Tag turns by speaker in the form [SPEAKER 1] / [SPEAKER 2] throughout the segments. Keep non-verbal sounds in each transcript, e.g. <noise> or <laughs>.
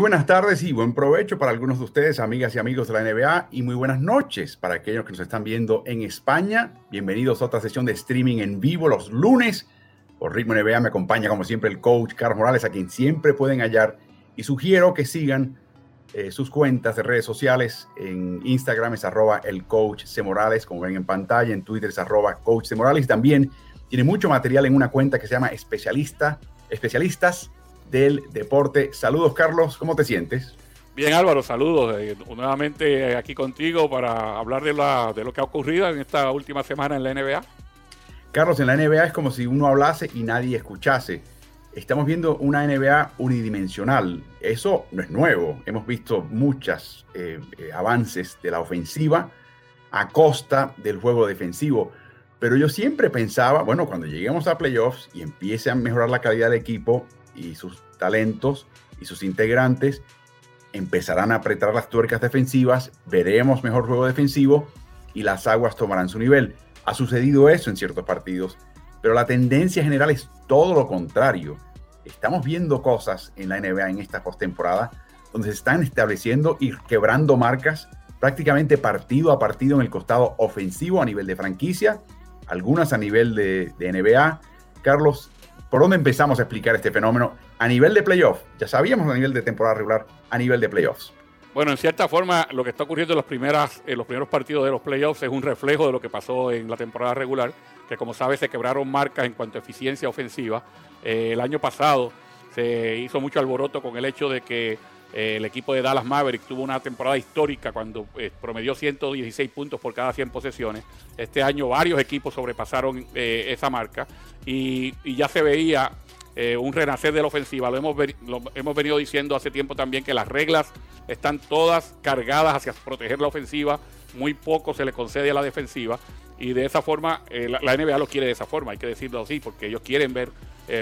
[SPEAKER 1] Buenas tardes y buen provecho para algunos de ustedes, amigas y amigos de la NBA, y muy buenas noches para aquellos que nos están viendo en España. Bienvenidos a otra sesión de streaming en vivo los lunes. Por Ritmo NBA me acompaña, como siempre, el coach Carlos Morales, a quien siempre pueden hallar. Y sugiero que sigan eh, sus cuentas de redes sociales. En Instagram es arroba el coach C. Morales, como ven en pantalla. En Twitter es arroba coach C. Morales. También tiene mucho material en una cuenta que se llama Especialista, Especialistas del deporte. Saludos, Carlos, ¿cómo te sientes?
[SPEAKER 2] Bien, Álvaro, saludos. Eh, nuevamente aquí contigo para hablar de, la, de lo que ha ocurrido en esta última semana en la NBA.
[SPEAKER 1] Carlos, en la NBA es como si uno hablase y nadie escuchase. Estamos viendo una NBA unidimensional. Eso no es nuevo. Hemos visto muchos eh, eh, avances de la ofensiva a costa del juego defensivo. Pero yo siempre pensaba, bueno, cuando lleguemos a playoffs y empiece a mejorar la calidad del equipo, y sus talentos y sus integrantes empezarán a apretar las tuercas defensivas, veremos mejor juego defensivo y las aguas tomarán su nivel. Ha sucedido eso en ciertos partidos, pero la tendencia general es todo lo contrario. Estamos viendo cosas en la NBA en esta postemporada donde se están estableciendo y quebrando marcas prácticamente partido a partido en el costado ofensivo a nivel de franquicia, algunas a nivel de, de NBA. Carlos, ¿Por dónde empezamos a explicar este fenómeno a nivel de playoff? Ya sabíamos a nivel de temporada regular, a nivel de playoffs.
[SPEAKER 2] Bueno, en cierta forma, lo que está ocurriendo en los, primeras, en los primeros partidos de los playoffs es un reflejo de lo que pasó en la temporada regular, que como sabes se quebraron marcas en cuanto a eficiencia ofensiva. Eh, el año pasado se hizo mucho alboroto con el hecho de que eh, el equipo de Dallas Mavericks tuvo una temporada histórica cuando eh, promedió 116 puntos por cada 100 posesiones. Este año varios equipos sobrepasaron eh, esa marca y, ya se veía un renacer de la ofensiva. Lo hemos, hemos venido diciendo hace tiempo también que las reglas están todas cargadas hacia proteger la ofensiva. Muy poco se le concede a la defensiva y de esa forma la, NBA lo quiere de esa forma, hay que decirlo así, porque ellos quieren ver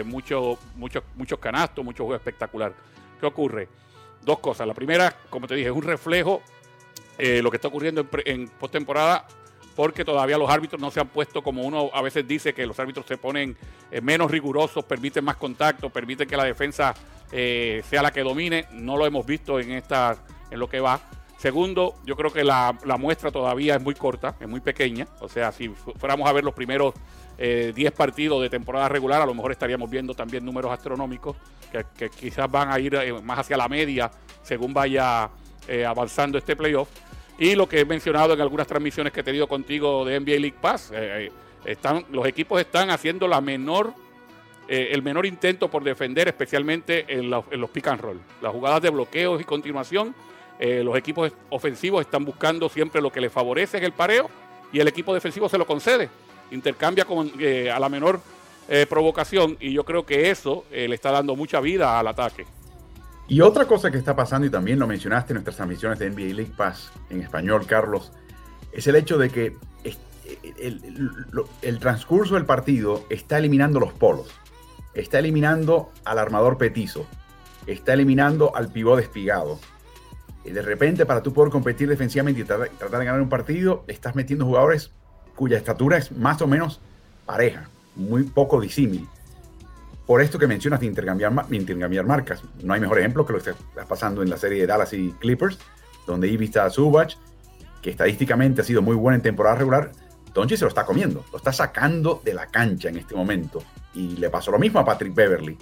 [SPEAKER 2] muchos mucho, canastos, mucho juego espectacular. ¿Qué ocurre? Dos cosas. La primera, como te dije, es un reflejo eh, lo que está ocurriendo en, postemporada porque todavía los árbitros no se han puesto como uno a veces dice que los árbitros se ponen eh, menos rigurosos, permiten más contacto, permiten que la defensa eh, sea la que domine. No lo hemos visto en esta, en lo que va. Segundo, yo creo que la, muestra todavía es muy corta, es muy pequeña. O sea, si fuéramos a ver los primeros 10 partidos de temporada regular, a lo mejor estaríamos viendo también números astronómicos que, quizás van a ir eh, más hacia la media según vaya eh, avanzando este playoff. Y lo que he mencionado en algunas transmisiones que he tenido contigo de NBA League Pass, eh, están, los equipos están haciendo la menor, el menor intento por defender, especialmente en, los pick and roll. Las jugadas de bloqueos y continuación, los equipos ofensivos están buscando siempre lo que les favorece en el pareo y el equipo defensivo se lo concede. Intercambia con, a la menor eh, provocación y yo creo que eso eh, le está dando mucha vida al ataque.
[SPEAKER 1] Y otra cosa que está pasando, y también lo mencionaste en nuestras transmisiones de NBA League Pass en español, Carlos, es el hecho de que el, transcurso del partido está eliminando los polos, está eliminando al armador petizo, está eliminando al pivot despigado. Y de repente, para tú poder competir defensivamente y tratar de ganar un partido, estás metiendo jugadores cuya estatura es más o menos pareja muy poco disímil. Por esto que mencionas de intercambiar, intercambiar marcas, no hay mejor ejemplo que lo que está pasando en la serie de Dallas y Clippers, donde Ivica Subach, que estadísticamente ha sido muy buena en temporada regular, Doncic se lo está comiendo, lo está sacando de la cancha en este momento. Y le pasó lo mismo a Patrick Beverly.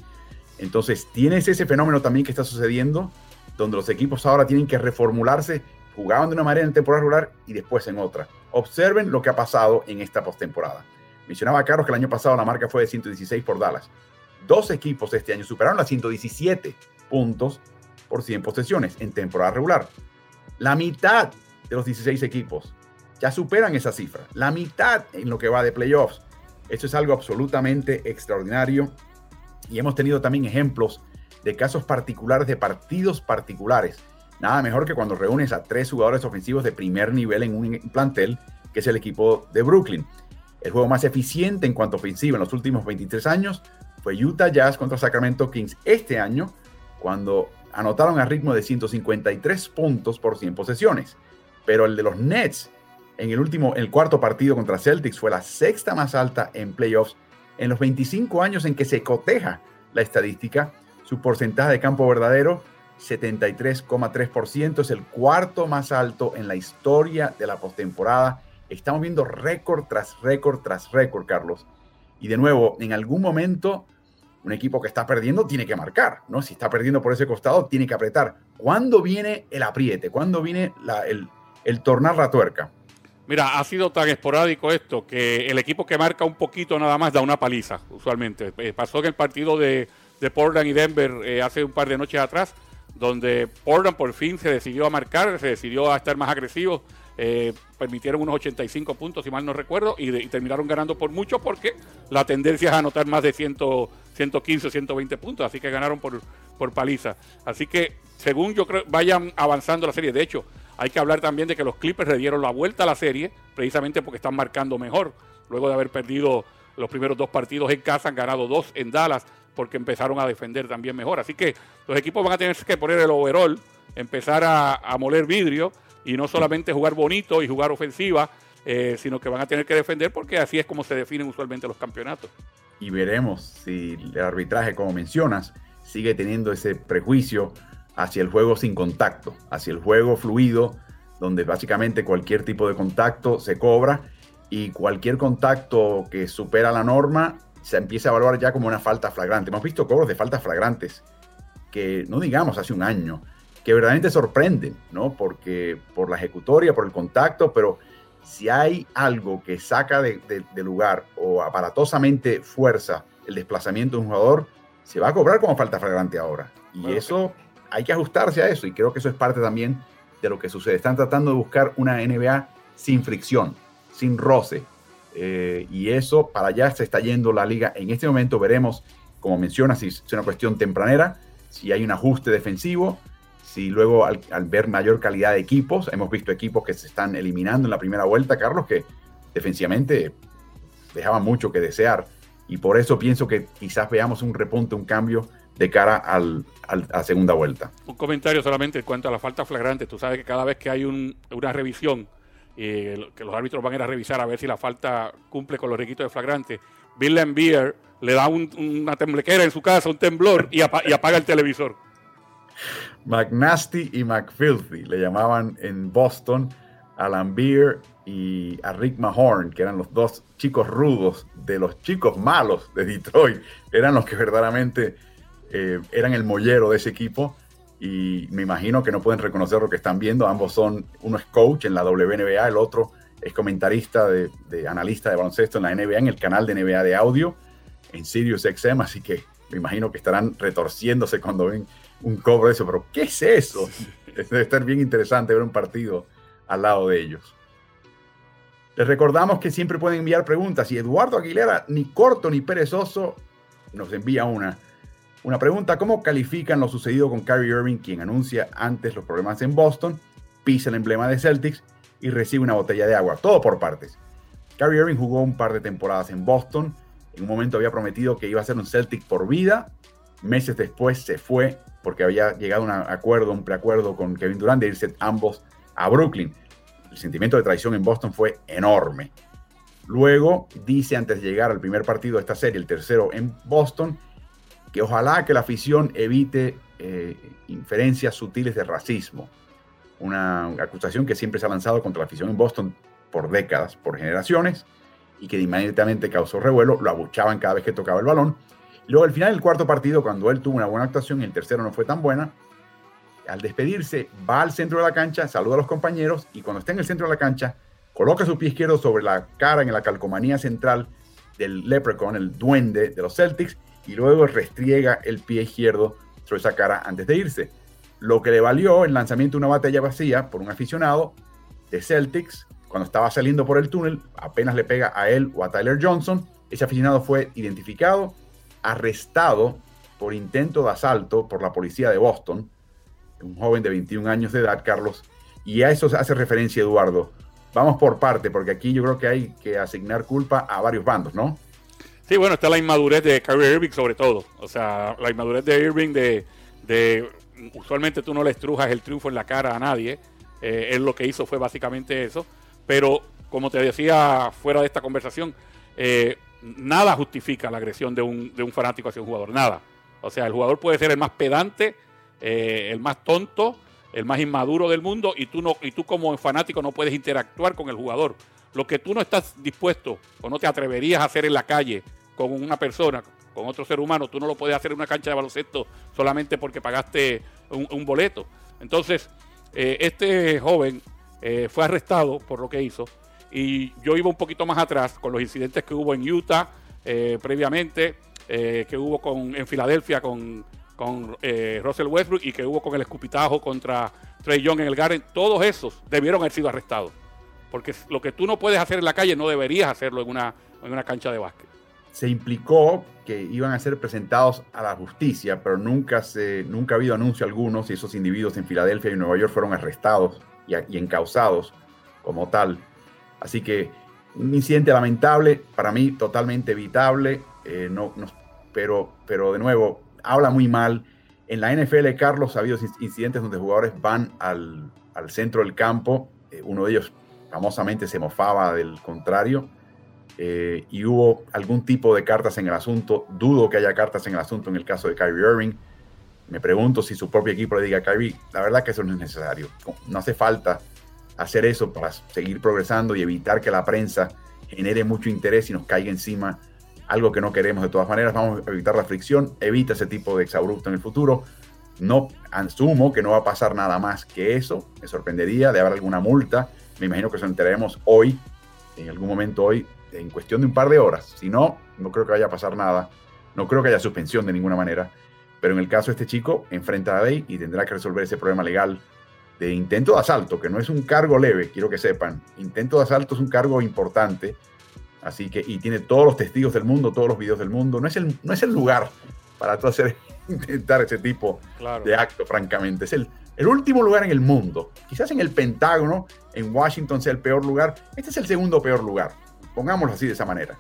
[SPEAKER 1] Entonces, tienes ese fenómeno también que está sucediendo, donde los equipos ahora tienen que reformularse, jugaban de una manera en temporada regular y después en otra. Observen lo que ha pasado en esta postemporada. Mencionaba Carlos que el año pasado la marca fue de 116 por Dallas. Dos equipos este año superaron las 117 puntos por 100 posesiones en temporada regular. La mitad de los 16 equipos ya superan esa cifra, la mitad en lo que va de playoffs. Eso es algo absolutamente extraordinario y hemos tenido también ejemplos de casos particulares de partidos particulares. Nada mejor que cuando reúnes a tres jugadores ofensivos de primer nivel en un plantel, que es el equipo de Brooklyn. El juego más eficiente en cuanto a ofensiva en los últimos 23 años fue Utah Jazz contra Sacramento Kings este año, cuando anotaron a ritmo de 153 puntos por 100 posesiones. Pero el de los Nets en el último, el cuarto partido contra Celtics fue la sexta más alta en playoffs en los 25 años en que se coteja la estadística. Su porcentaje de campo verdadero, 73,3%, es el cuarto más alto en la historia de la postemporada. Estamos viendo récord tras récord tras récord, Carlos. Y de nuevo, en algún momento, un equipo que está perdiendo tiene que marcar, ¿no? Si está perdiendo por ese costado, tiene que apretar. ¿Cuándo viene el apriete? ¿Cuándo viene el, tornar la tuerca?
[SPEAKER 2] Mira, ha sido tan esporádico esto que el equipo que marca un poquito nada más da una paliza, usualmente. Eh, pasó en el partido de, Portland y Denver eh, hace un par de noches atrás, donde Portland por fin se decidió a marcar, se decidió a estar más agresivo. Eh, permitieron unos 85 puntos, si mal no recuerdo, y, terminaron ganando por mucho porque la tendencia es anotar más de 100, 115 o 120 puntos, así que ganaron por, por paliza. Así que, según yo creo, vayan avanzando la serie. De hecho, hay que hablar también de que los Clippers le dieron la vuelta a la serie, precisamente porque están marcando mejor. Luego de haber perdido los primeros dos partidos en casa, han ganado dos en Dallas, porque empezaron a defender también mejor. Así que los equipos van a tener que poner el overall, empezar a, moler vidrio y no solamente jugar bonito y jugar ofensiva, eh, sino que van a tener que defender porque así es como se definen usualmente los campeonatos.
[SPEAKER 1] Y veremos si el arbitraje, como mencionas, sigue teniendo ese prejuicio hacia el juego sin contacto, hacia el juego fluido, donde básicamente cualquier tipo de contacto se cobra y cualquier contacto que supera la norma se empieza a evaluar ya como una falta flagrante. Hemos visto cobros de faltas flagrantes que no digamos hace un año, que verdaderamente sorprenden, ¿no? Porque por la ejecutoria, por el contacto, pero si hay algo que saca de, lugar o aparatosamente fuerza el desplazamiento de un jugador, se va a cobrar como falta flagrante ahora. Y eso hay que ajustarse a eso y creo que eso es parte también de lo que sucede. Están tratando de buscar una NBA sin fricción, sin roce. Eh, y eso para allá se está yendo la liga. En este momento veremos, como mencionas, si es una cuestión tempranera, si hay un ajuste defensivo, si luego al, ver mayor calidad de equipos, hemos visto equipos que se están eliminando en la primera vuelta, Carlos, que defensivamente dejaban mucho que desear. Y por eso pienso que quizás veamos un repunte, un cambio de cara al, a segunda vuelta.
[SPEAKER 2] Un comentario solamente en cuanto a la falta flagrante. Tú sabes que cada vez que hay una revisión, eh, que los árbitros van a ir a revisar a ver si la falta cumple con los requisitos de flagrante, Bill Lambier le da una temblequera en su casa, un temblor, y, apaga el televisor.
[SPEAKER 1] McNasty y McFilthy le llamaban en Boston a Lambier y a Rick Mahorn, que eran los dos chicos rudos de los chicos malos de Detroit. Eran los que verdaderamente eh, eran el mollero de ese equipo y me imagino que no pueden reconocer lo que están viendo. Ambos son, uno es coach en la WNBA, el otro es comentarista de, analista de baloncesto en la NBA, en el canal de NBA de audio, en Sirius XM, así que me imagino que estarán retorciéndose cuando ven un cobro de eso. Pero, ¿qué es eso? <laughs> Debe estar bien interesante ver un partido al lado de ellos. Les recordamos que siempre pueden enviar preguntas y Eduardo Aguilera, ni corto ni perezoso, nos envía una una pregunta, ¿cómo califican lo sucedido con Kyrie Irving, quien anuncia antes los problemas en Boston, pisa el emblema de Celtics y recibe una botella de agua? Todo por partes. Kyrie Irving jugó un par de temporadas en Boston, en un momento había prometido que iba a ser un Celtic por vida, meses después se fue porque había llegado a un acuerdo, un preacuerdo con Kevin Durant de irse ambos a Brooklyn. El sentimiento de traición en Boston fue enorme. Luego dice antes de llegar al primer partido de esta serie, el tercero en Boston, que ojalá que la afición evite eh, inferencias sutiles de racismo. Una acusación que siempre se ha lanzado contra la afición en Boston por décadas, por generaciones, y que inmediatamente causó revuelo, lo abuchaban cada vez que tocaba el balón. Luego al final del cuarto partido, cuando él tuvo una buena actuación y el tercero no fue tan buena, al despedirse va al centro de la cancha, saluda a los compañeros y cuando está en el centro de la cancha, coloca su pie izquierdo sobre la cara en la calcomanía central del Leprechaun, el duende de los Celtics, y luego restriega el pie izquierdo sobre esa cara antes de irse. Lo que le valió el lanzamiento de una batalla vacía por un aficionado de Celtics, cuando estaba saliendo por el túnel, apenas le pega a él o a Tyler Johnson. Ese aficionado fue identificado, arrestado por intento de asalto por la policía de Boston, un joven de 21 años de edad, Carlos, y a eso hace referencia Eduardo. Vamos por parte, porque aquí yo creo que hay que asignar culpa a varios bandos, ¿no?
[SPEAKER 2] Sí, bueno, está la inmadurez de Kyrie Irving sobre todo. O sea, la inmadurez de Irving de, usualmente tú no le estrujas el triunfo en la cara a nadie. Eh, él lo que hizo fue básicamente eso. Pero, como te decía fuera de esta conversación, eh, nada justifica la agresión de un, de un fanático hacia un jugador. Nada. O sea, el jugador puede ser el más pedante, eh, el más tonto, el más inmaduro del mundo y tú, no, y tú como fanático no puedes interactuar con el jugador. Lo que tú no estás dispuesto o no te atreverías a hacer en la calle con una persona, con otro ser humano, tú no lo puedes hacer en una cancha de baloncesto solamente porque pagaste un, boleto. Entonces, eh, este joven eh, fue arrestado por lo que hizo y yo iba un poquito más atrás con los incidentes que hubo en Utah previamente, que hubo con, en Filadelfia con con eh, Russell Westbrook y que hubo con el escupitajo contra Trey Young en el Garden, todos esos debieron haber sido arrestados. Porque lo que tú no puedes hacer en la calle no deberías hacerlo en una, en una cancha de básquet.
[SPEAKER 1] Se implicó que iban a ser presentados a la justicia, pero nunca, se, nunca ha habido anuncio alguno si esos individuos en Filadelfia y Nueva York fueron arrestados y, encausados como tal. Así que un incidente lamentable, para mí totalmente evitable, eh, no, pero, pero de nuevo, habla muy mal. En la NFL, Carlos, ha habido incidentes donde jugadores van al, centro del campo. Eh, uno de ellos famosamente se mofaba del contrario. Eh, y hubo algún tipo de cartas en el asunto. Dudo que haya cartas en el asunto en el caso de Kyrie Irving. Me pregunto si su propio equipo le diga a Kyrie, la verdad que eso no es necesario. No hace falta hacer eso para seguir progresando y evitar que la prensa genere mucho interés y nos caiga encima algo que no queremos de todas maneras. Vamos a evitar la fricción, evita ese tipo de exabrupto en el futuro. No asumo que no va a pasar nada más que eso. Me sorprendería de haber alguna multa. Me imagino que eso enteraremos hoy, en algún momento hoy, en cuestión de un par de horas. Si no, no creo que vaya a pasar nada. No creo que haya suspensión de ninguna manera. Pero en el caso de este chico, enfrenta a la ley y tendrá que resolver ese problema legal de intento de asalto, que no es un cargo leve, quiero que sepan. Intento de asalto es un cargo importante Así que, y tiene todos los testigos del mundo, todos los videos del mundo. No es el, no es el lugar para tú hacer, <laughs> intentar ese tipo de acto, francamente. Es el, el último lugar en el mundo. Quizás en el Pentágono, en Washington sea el peor lugar. Este es el segundo peor lugar. Pongámoslo así de esa manera.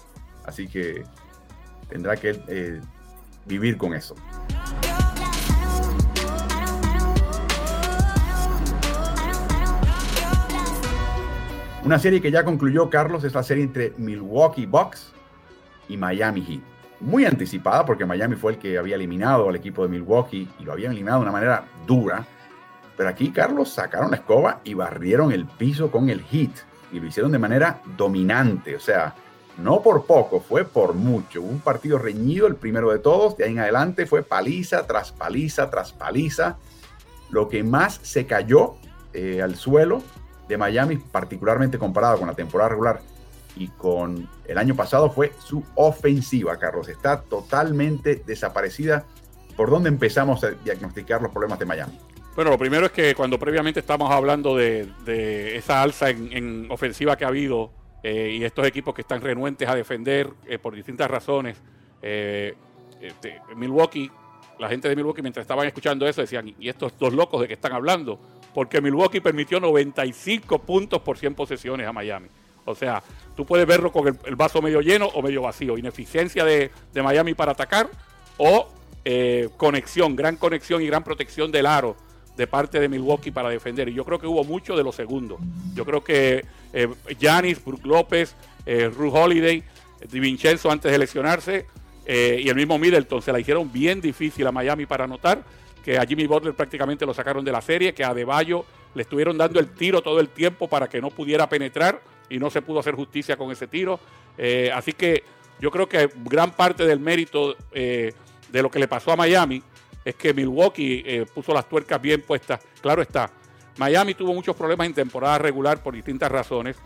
[SPEAKER 1] Así que tendrá que eh, vivir con eso. Una serie que ya concluyó Carlos es la serie entre Milwaukee Bucks y Miami Heat. Muy anticipada porque Miami fue el que había eliminado al equipo de Milwaukee y lo había eliminado de una manera dura. Pero aquí Carlos sacaron la escoba y barrieron el piso con el Heat y lo hicieron de manera dominante. O sea, no por poco, fue por mucho. un partido reñido, el primero de todos. De ahí en adelante fue paliza tras paliza tras paliza. Lo que más se cayó eh, al suelo de Miami, particularmente comparado con la temporada regular y con el año pasado, fue su ofensiva, Carlos. Está totalmente desaparecida. ¿Por dónde empezamos a diagnosticar los problemas de Miami?
[SPEAKER 2] Bueno, lo primero es que cuando previamente estamos hablando de, esa alza en, ofensiva que ha habido eh, y estos equipos que están renuentes a defender eh, por distintas razones, eh, este, Milwaukee, la gente de Milwaukee mientras estaban escuchando eso decían, ¿y estos dos locos de qué están hablando? porque Milwaukee permitió 95 puntos por 100 posesiones a Miami. O sea, tú puedes verlo con el, vaso medio lleno o medio vacío. Ineficiencia de, Miami para atacar o conexión, gran conexión y gran protección del aro de parte de Milwaukee para defender. Y yo creo que hubo mucho de lo segundo. Yo creo que Yanis, eh, Brook López, eh, Ru Holiday, Di Vincenzo antes de lesionarse eh, y el mismo Middleton se la hicieron bien difícil a Miami para anotar que a Jimmy Butler prácticamente lo sacaron de la serie, que a Deballo le estuvieron dando el tiro todo el tiempo para que no pudiera penetrar y no se pudo hacer justicia con ese tiro. Eh, así que yo creo que gran parte del mérito eh, de lo que le pasó a Miami es que Milwaukee eh, puso las tuercas bien puestas. Claro está, Miami tuvo muchos problemas en temporada regular por distintas razones.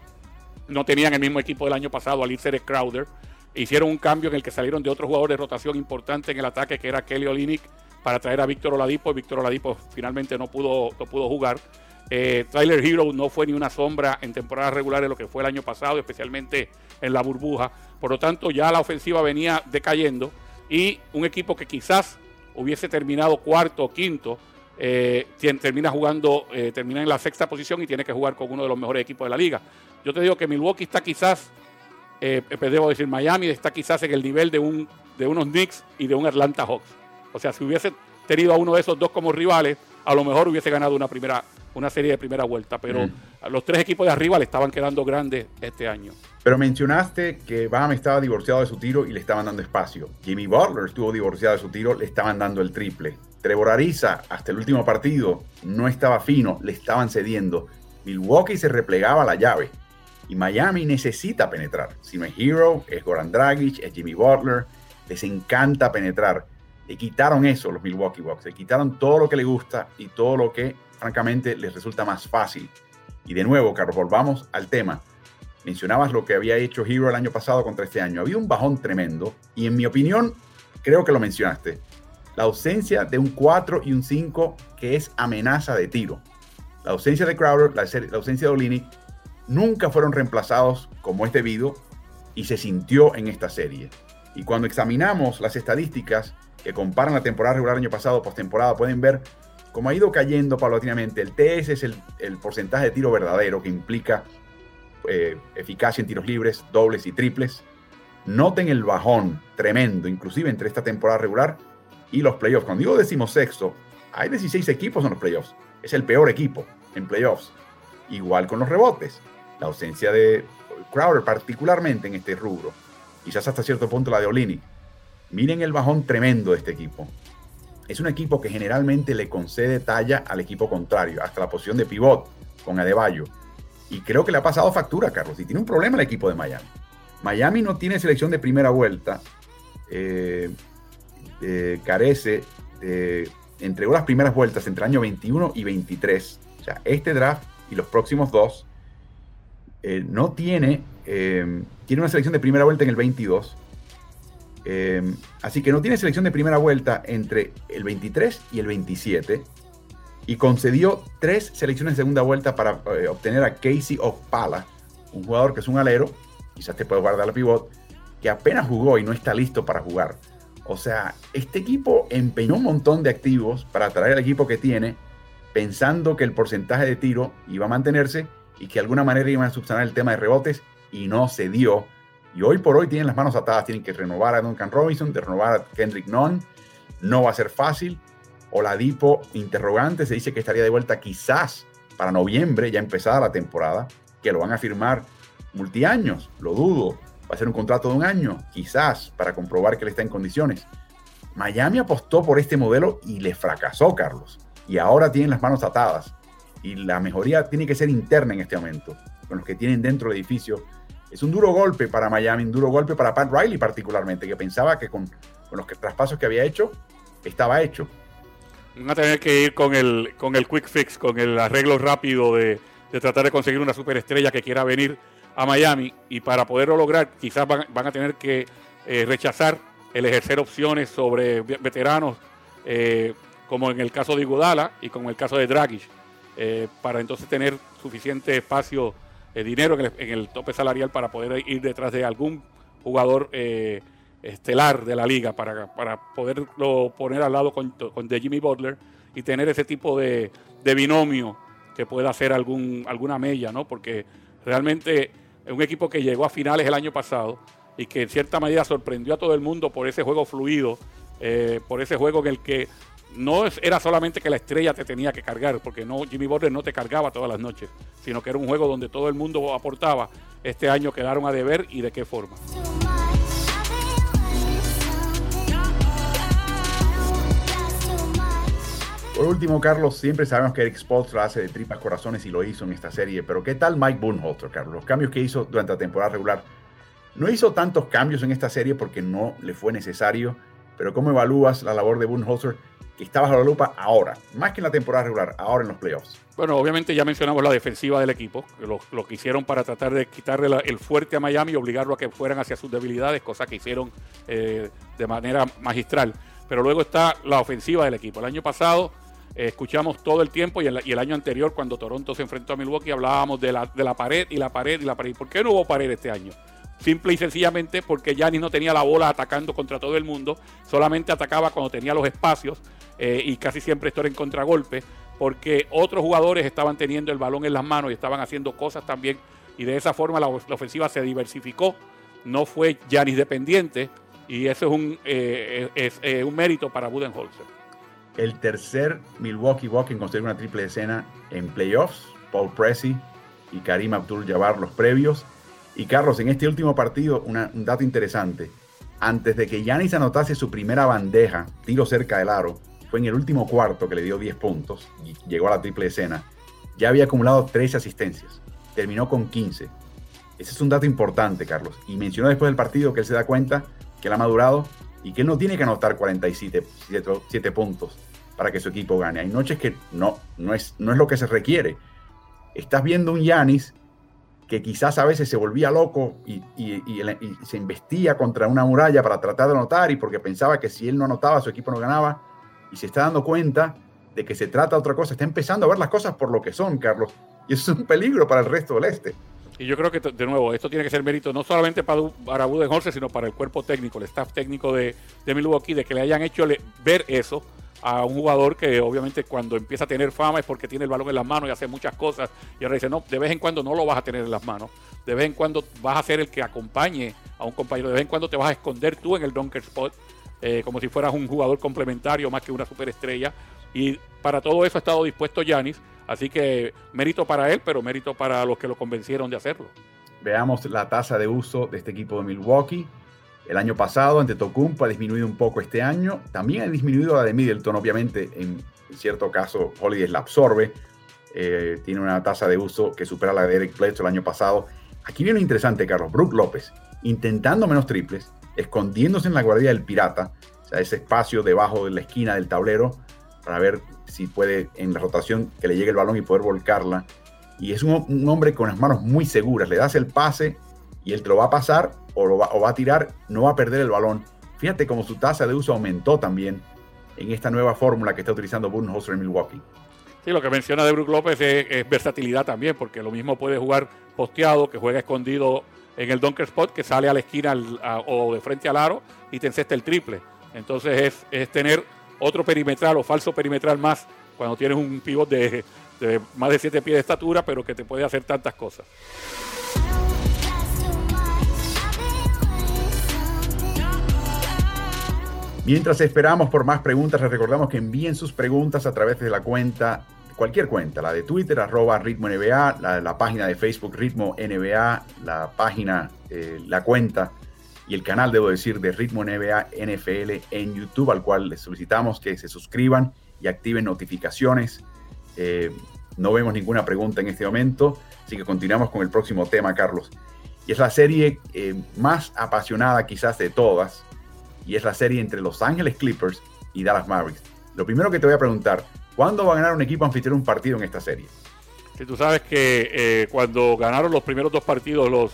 [SPEAKER 2] No tenían el mismo equipo del año pasado al irse de Crowder. Hicieron un cambio en el que salieron de otros jugadores de rotación importante en el ataque, que era Kelly Olynyk para traer a Víctor Oladipo. Víctor Oladipo finalmente no pudo, no pudo jugar. Eh, Tyler Hero no fue ni una sombra en temporada regular de lo que fue el año pasado, especialmente en la burbuja. Por lo tanto, ya la ofensiva venía decayendo y un equipo que quizás hubiese terminado cuarto o quinto, eh, termina jugando, eh, termina en la sexta posición y tiene que jugar con uno de los mejores equipos de la liga. Yo te digo que Milwaukee está quizás, eh, debo decir, Miami está quizás en el nivel de, un, de unos Knicks y de un Atlanta Hawks. O sea, si hubiese tenido a uno de esos dos como rivales, a lo mejor hubiese ganado una primera una serie de primera vuelta, pero los tres equipos de arriba le estaban quedando grandes este año.
[SPEAKER 1] Pero mencionaste que Bam estaba divorciado de su tiro y le estaban dando espacio. Jimmy Butler estuvo divorciado de su tiro, le estaban dando el triple. Trevor Ariza, hasta el último partido, no estaba fino, le estaban cediendo. Milwaukee se replegaba la llave. Y Miami necesita penetrar. Si no es Hero, es Goran Dragic, es Jimmy Butler. Les encanta penetrar. Le quitaron eso los Milwaukee Bucks. Le quitaron todo lo que le gusta y todo lo que francamente les resulta más fácil. Y de nuevo, Carlos, volvamos al tema. Mencionabas lo que había hecho Hero el año pasado contra este año. Había un bajón tremendo y en mi opinión, creo que lo mencionaste. La ausencia de un 4 y un 5 que es amenaza de tiro. La ausencia de Crowder, la, ausencia de Olini, nunca fueron reemplazados como es debido y se sintió en esta serie. Y cuando examinamos las estadísticas que comparan la temporada regular año pasado, postemporada, pueden ver como ha ido cayendo paulatinamente, el TS es el, porcentaje de tiro verdadero que implica eh, eficacia en tiros libres, dobles y triples. Noten el bajón tremendo, inclusive entre esta temporada regular y los playoffs. Cuando digo decimosexto, hay 16 equipos en los playoffs. Es el peor equipo en playoffs. Igual con los rebotes. La ausencia de Crowder, particularmente en este rubro. Quizás hasta cierto punto la de Olini. Miren el bajón tremendo de este equipo es un equipo que generalmente le concede talla al equipo contrario, hasta la posición de pivot con Adebayo. Y creo que le ha pasado factura, Carlos, y tiene un problema el equipo de Miami. Miami no tiene selección de primera vuelta, eh, eh, carece, de, entregó las primeras vueltas entre el año 21 y 23, o sea, este draft y los próximos dos, eh, no tiene, tiene una selección de primera vuelta en el 22, Em, así que no tiene selección de primera vuelta entre el 23 y el 27. Y concedió tres selecciones de segunda vuelta para eh, obtener a Casey Okpala, un jugador que es un alero, quizás te puede guardar la pivot, que apenas jugó y no está listo para jugar. O sea, este equipo empeñó un montón de activos para traer al equipo que tiene, pensando que el porcentaje de tiro iba a mantenerse y que de alguna manera iban a subsanar el tema de rebotes, y no se dio y hoy por hoy tienen las manos atadas, tienen que renovar a Duncan Robinson, de renovar a Kendrick Nunn. No va a ser fácil. Oladipo, interrogante, se dice que estaría de vuelta quizás para noviembre, ya empezada la temporada, que lo van a firmar multiaños, lo dudo. Va a ser un contrato de un año, quizás, para comprobar que él está en condiciones. Miami apostó por este modelo y le fracasó, Carlos. Y ahora tienen las manos atadas. Y la mejoría tiene que ser interna en este momento, con los que tienen dentro del edificio es un duro golpe para Miami, un duro golpe para Pat Riley particularmente, que pensaba que con, los traspasos que había hecho, estaba hecho.
[SPEAKER 2] Van a tener que ir con el, con el quick fix, con el arreglo rápido de, tratar de conseguir una superestrella que quiera venir a Miami y para poderlo lograr quizás van, a tener que eh, rechazar el ejercer opciones sobre veteranos eh, como en el caso de Iguodala y como el caso de Dragic eh, para entonces tener suficiente espacio eh, dinero en el, tope salarial para poder ir detrás de algún jugador eh, estelar de la liga, para, para poderlo poner al lado con, con de Jimmy Butler y tener ese tipo de, binomio que pueda hacer algún, alguna mella, ¿no? Porque realmente es un equipo que llegó a finales el año pasado y que en cierta medida sorprendió a todo el mundo por ese juego fluido, eh, por ese juego en el que no era solamente que la estrella te tenía que cargar, porque no Jimmy Butler no te cargaba todas las noches, sino que era un juego donde todo el mundo aportaba. Este año quedaron a deber y de qué forma.
[SPEAKER 1] Por último, Carlos, siempre sabemos que Eric Spoelstra hace de tripas corazones y lo hizo en esta serie, pero ¿qué tal Mike Budenholzer, Carlos? Los cambios que hizo durante la temporada regular. No hizo tantos cambios en esta serie porque no le fue necesario, pero ¿cómo evalúas la labor de Budenholzer que está bajo la lupa ahora, más que en la temporada regular, ahora en los playoffs.
[SPEAKER 2] Bueno, obviamente ya mencionamos la defensiva del equipo, lo, lo que hicieron para tratar de quitarle el fuerte a Miami y obligarlo a que fueran hacia sus debilidades, cosa que hicieron eh, de manera magistral. Pero luego está la ofensiva del equipo. El año pasado eh, escuchamos todo el tiempo y el, año anterior cuando Toronto se enfrentó a Milwaukee hablábamos de la, de la pared y la pared y la pared. ¿Por qué no hubo pared este año? Simple y sencillamente porque Giannis no tenía la bola atacando contra todo el mundo, solamente atacaba cuando tenía los espacios eh, y casi siempre esto era en contragolpe, porque otros jugadores estaban teniendo el balón en las manos y estaban haciendo cosas también y de esa forma la, ofensiva se diversificó, no fue Giannis dependiente y eso es un, eh, es, un mérito para Budenholzer.
[SPEAKER 1] El tercer Milwaukee Bucks en una triple escena en playoffs, Paul Pressey y Karim Abdul-Jabbar los previos y Carlos, en este último partido, un dato interesante. Antes de que Yanis anotase su primera bandeja, tiro cerca del aro, fue en el último cuarto que le dio 10 puntos y llegó a la triple escena. Ya había acumulado 13 asistencias. Terminó con 15. Ese es un dato importante, Carlos. Y mencionó después del partido que él se da cuenta que él ha madurado y que él no tiene que anotar 47 7, puntos para que su equipo gane. Hay noches que no, no, es, no es lo que se requiere. Estás viendo un Yanis que quizás a veces se volvía loco y, se investía contra una muralla para tratar de anotar y porque pensaba que si él no anotaba su equipo no ganaba. Y se está dando cuenta de que se trata de otra cosa, está empezando a ver las cosas por lo que son, Carlos, y eso es un peligro para el resto del este.
[SPEAKER 2] Y yo creo que, de nuevo, esto tiene que ser mérito no solamente para, para Budenholzer, sino para el cuerpo técnico, el staff técnico de, de Milwaukee, de que le hayan hecho ver eso a un jugador que obviamente cuando empieza a tener fama es porque tiene el balón en las manos y hace muchas cosas. Y ahora dice, no, de vez en cuando no lo vas a tener en las manos. De vez en cuando vas a ser el que acompañe a un compañero. De vez en cuando te vas a esconder tú en el dunker spot, eh, como si fueras un jugador complementario más que una superestrella. Y para todo eso ha estado dispuesto Yanis. Así que mérito para él, pero mérito para los que lo convencieron de hacerlo.
[SPEAKER 1] Veamos la tasa de uso de este equipo de Milwaukee. El año pasado ante Tocumpo ha disminuido un poco este año. También ha disminuido la de Middleton, obviamente. En cierto caso, Holiday la absorbe. Eh, tiene una tasa de uso que supera la de Eric Bledsoe el año pasado. Aquí viene interesante, Carlos. Brook López, intentando menos triples, escondiéndose en la guardia del pirata, o sea, ese espacio debajo de la esquina del tablero, para ver si puede en la rotación que le llegue el balón y poder volcarla. Y es un, un hombre con las manos muy seguras. Le das el pase y él te lo va a pasar o, lo va, a tirar, no va a perder el balón. Fíjate cómo su tasa de uso aumentó también en esta nueva fórmula que está utilizando Budenholzer en Milwaukee.
[SPEAKER 2] Sí, lo que menciona de Brook López es, versatilidad también, porque lo mismo puede jugar posteado, que juega escondido en el dunker spot, que sale a la esquina o de frente al aro y te encesta el triple. Entonces es, es, tener otro perimetral o falso perimetral más cuando tienes un pivot de, de más de 7 pies de estatura, pero que te puede hacer tantas cosas.
[SPEAKER 1] Mientras esperamos por más preguntas, les recordamos que envíen sus preguntas a través de la cuenta, cualquier cuenta, la de Twitter, arroba Ritmo NBA, la, página de Facebook Ritmo NBA, la página, eh, la cuenta y el canal, debo decir, de Ritmo NBA NFL en YouTube, al cual les solicitamos que se suscriban y activen notificaciones. Eh, no vemos ninguna pregunta en este momento, así que continuamos con el próximo tema, Carlos. Y es la serie eh, más apasionada quizás de todas, y es la serie entre Los Ángeles Clippers y Dallas Mavericks. Lo primero que te voy a preguntar, ¿cuándo va a ganar un equipo anfitrión un partido en esta serie?
[SPEAKER 2] Si tú sabes que eh, cuando ganaron los primeros dos partidos los,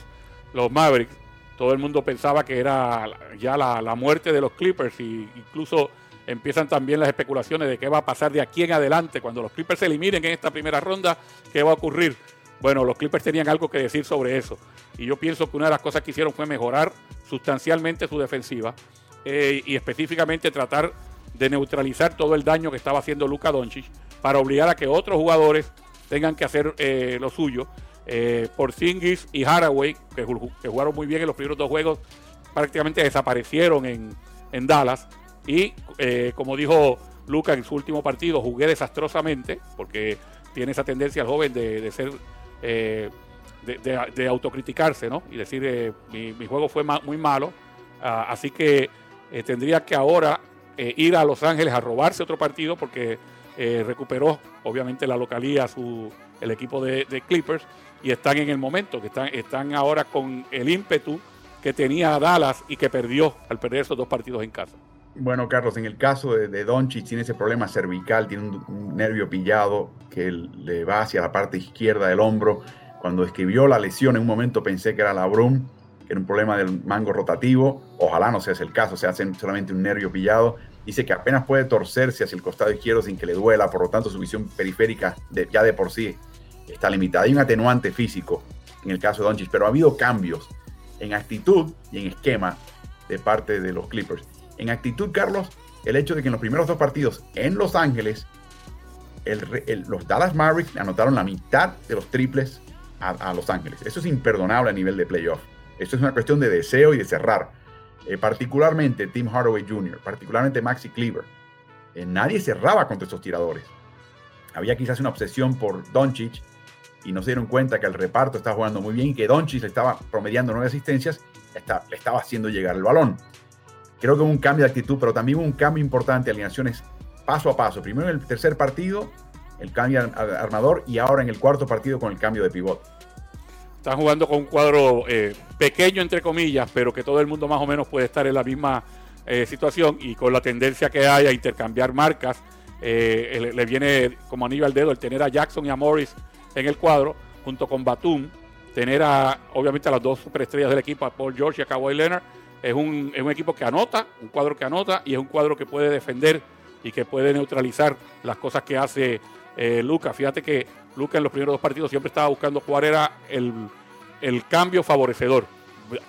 [SPEAKER 2] los Mavericks, todo el mundo pensaba que era ya la, muerte de los Clippers y incluso empiezan también las especulaciones de qué va a pasar de aquí en adelante cuando los Clippers se eliminen en esta primera ronda, qué va a ocurrir. Bueno, los Clippers tenían algo que decir sobre eso y yo pienso que una de las cosas que hicieron fue mejorar sustancialmente su defensiva eh, y específicamente tratar de neutralizar todo el daño que estaba haciendo Luka Doncic para obligar a que otros jugadores tengan que hacer eh, lo suyo. Eh, por Porzingis y Haraway, que, jugaron muy bien en los primeros dos juegos, prácticamente desaparecieron en, Dallas. Y como dijo Luca en su último partido, jugué desastrosamente, porque tiene esa tendencia al joven de, ser, de, autocriticarse, ¿no? Y decir, mi, juego fue muy malo. Ah, así que eh, tendría que ahora eh, ir a Los Ángeles a robarse otro partido porque eh, recuperó obviamente la localía su, el equipo de, Clippers y están en el momento, que están, están ahora con el ímpetu que tenía Dallas y que perdió al perder esos dos partidos en casa.
[SPEAKER 1] Bueno, Carlos, en el caso de, de Doncic tiene ese problema cervical, tiene un, nervio pillado que le va hacia la parte izquierda del hombro. Cuando escribió la lesión en un momento pensé que era la que era un problema del mango rotativo. Ojalá no sea ese el caso, se hace solamente un nervio pillado. Dice que apenas puede torcerse hacia el costado izquierdo sin que le duela, por lo tanto su visión periférica ya de por sí está limitada. Hay un atenuante físico en el caso de Doncic, pero ha habido cambios en actitud y en esquema de parte de los Clippers. En actitud, Carlos, el hecho de que en los primeros dos partidos en Los Ángeles, los Dallas Mavericks anotaron la mitad de los triples a, Los Ángeles. Eso es imperdonable a nivel de playoff. Esto es una cuestión de deseo y de cerrar. Eh, particularmente Tim Hardaway Jr., particularmente Maxi Cleaver. Eh, nadie cerraba contra estos tiradores. Había quizás una obsesión por Doncic y no se dieron cuenta que el reparto estaba jugando muy bien y que Doncic le estaba promediando nueve asistencias, le estaba haciendo llegar el balón. Creo que hubo un cambio de actitud, pero también hubo un cambio importante de alineaciones paso a paso. Primero en el tercer partido, el cambio de armador y ahora en el cuarto partido con el cambio de pivot.
[SPEAKER 2] Están jugando con un cuadro eh, pequeño, entre comillas, pero que todo el mundo más o menos puede estar en la misma eh, situación y con la tendencia que hay a intercambiar marcas, eh, le, viene como anillo al dedo el tener a Jackson y a Morris en el cuadro, junto con Batum, tener a, obviamente, a las dos superestrellas del equipo, a Paul George y a Kawhi Leonard. Es un, es un equipo que anota, un cuadro que anota y es un cuadro que puede defender y que puede neutralizar las cosas que hace eh, Luca. Fíjate que Luca en los primeros dos partidos siempre estaba buscando cuál era el, cambio favorecedor.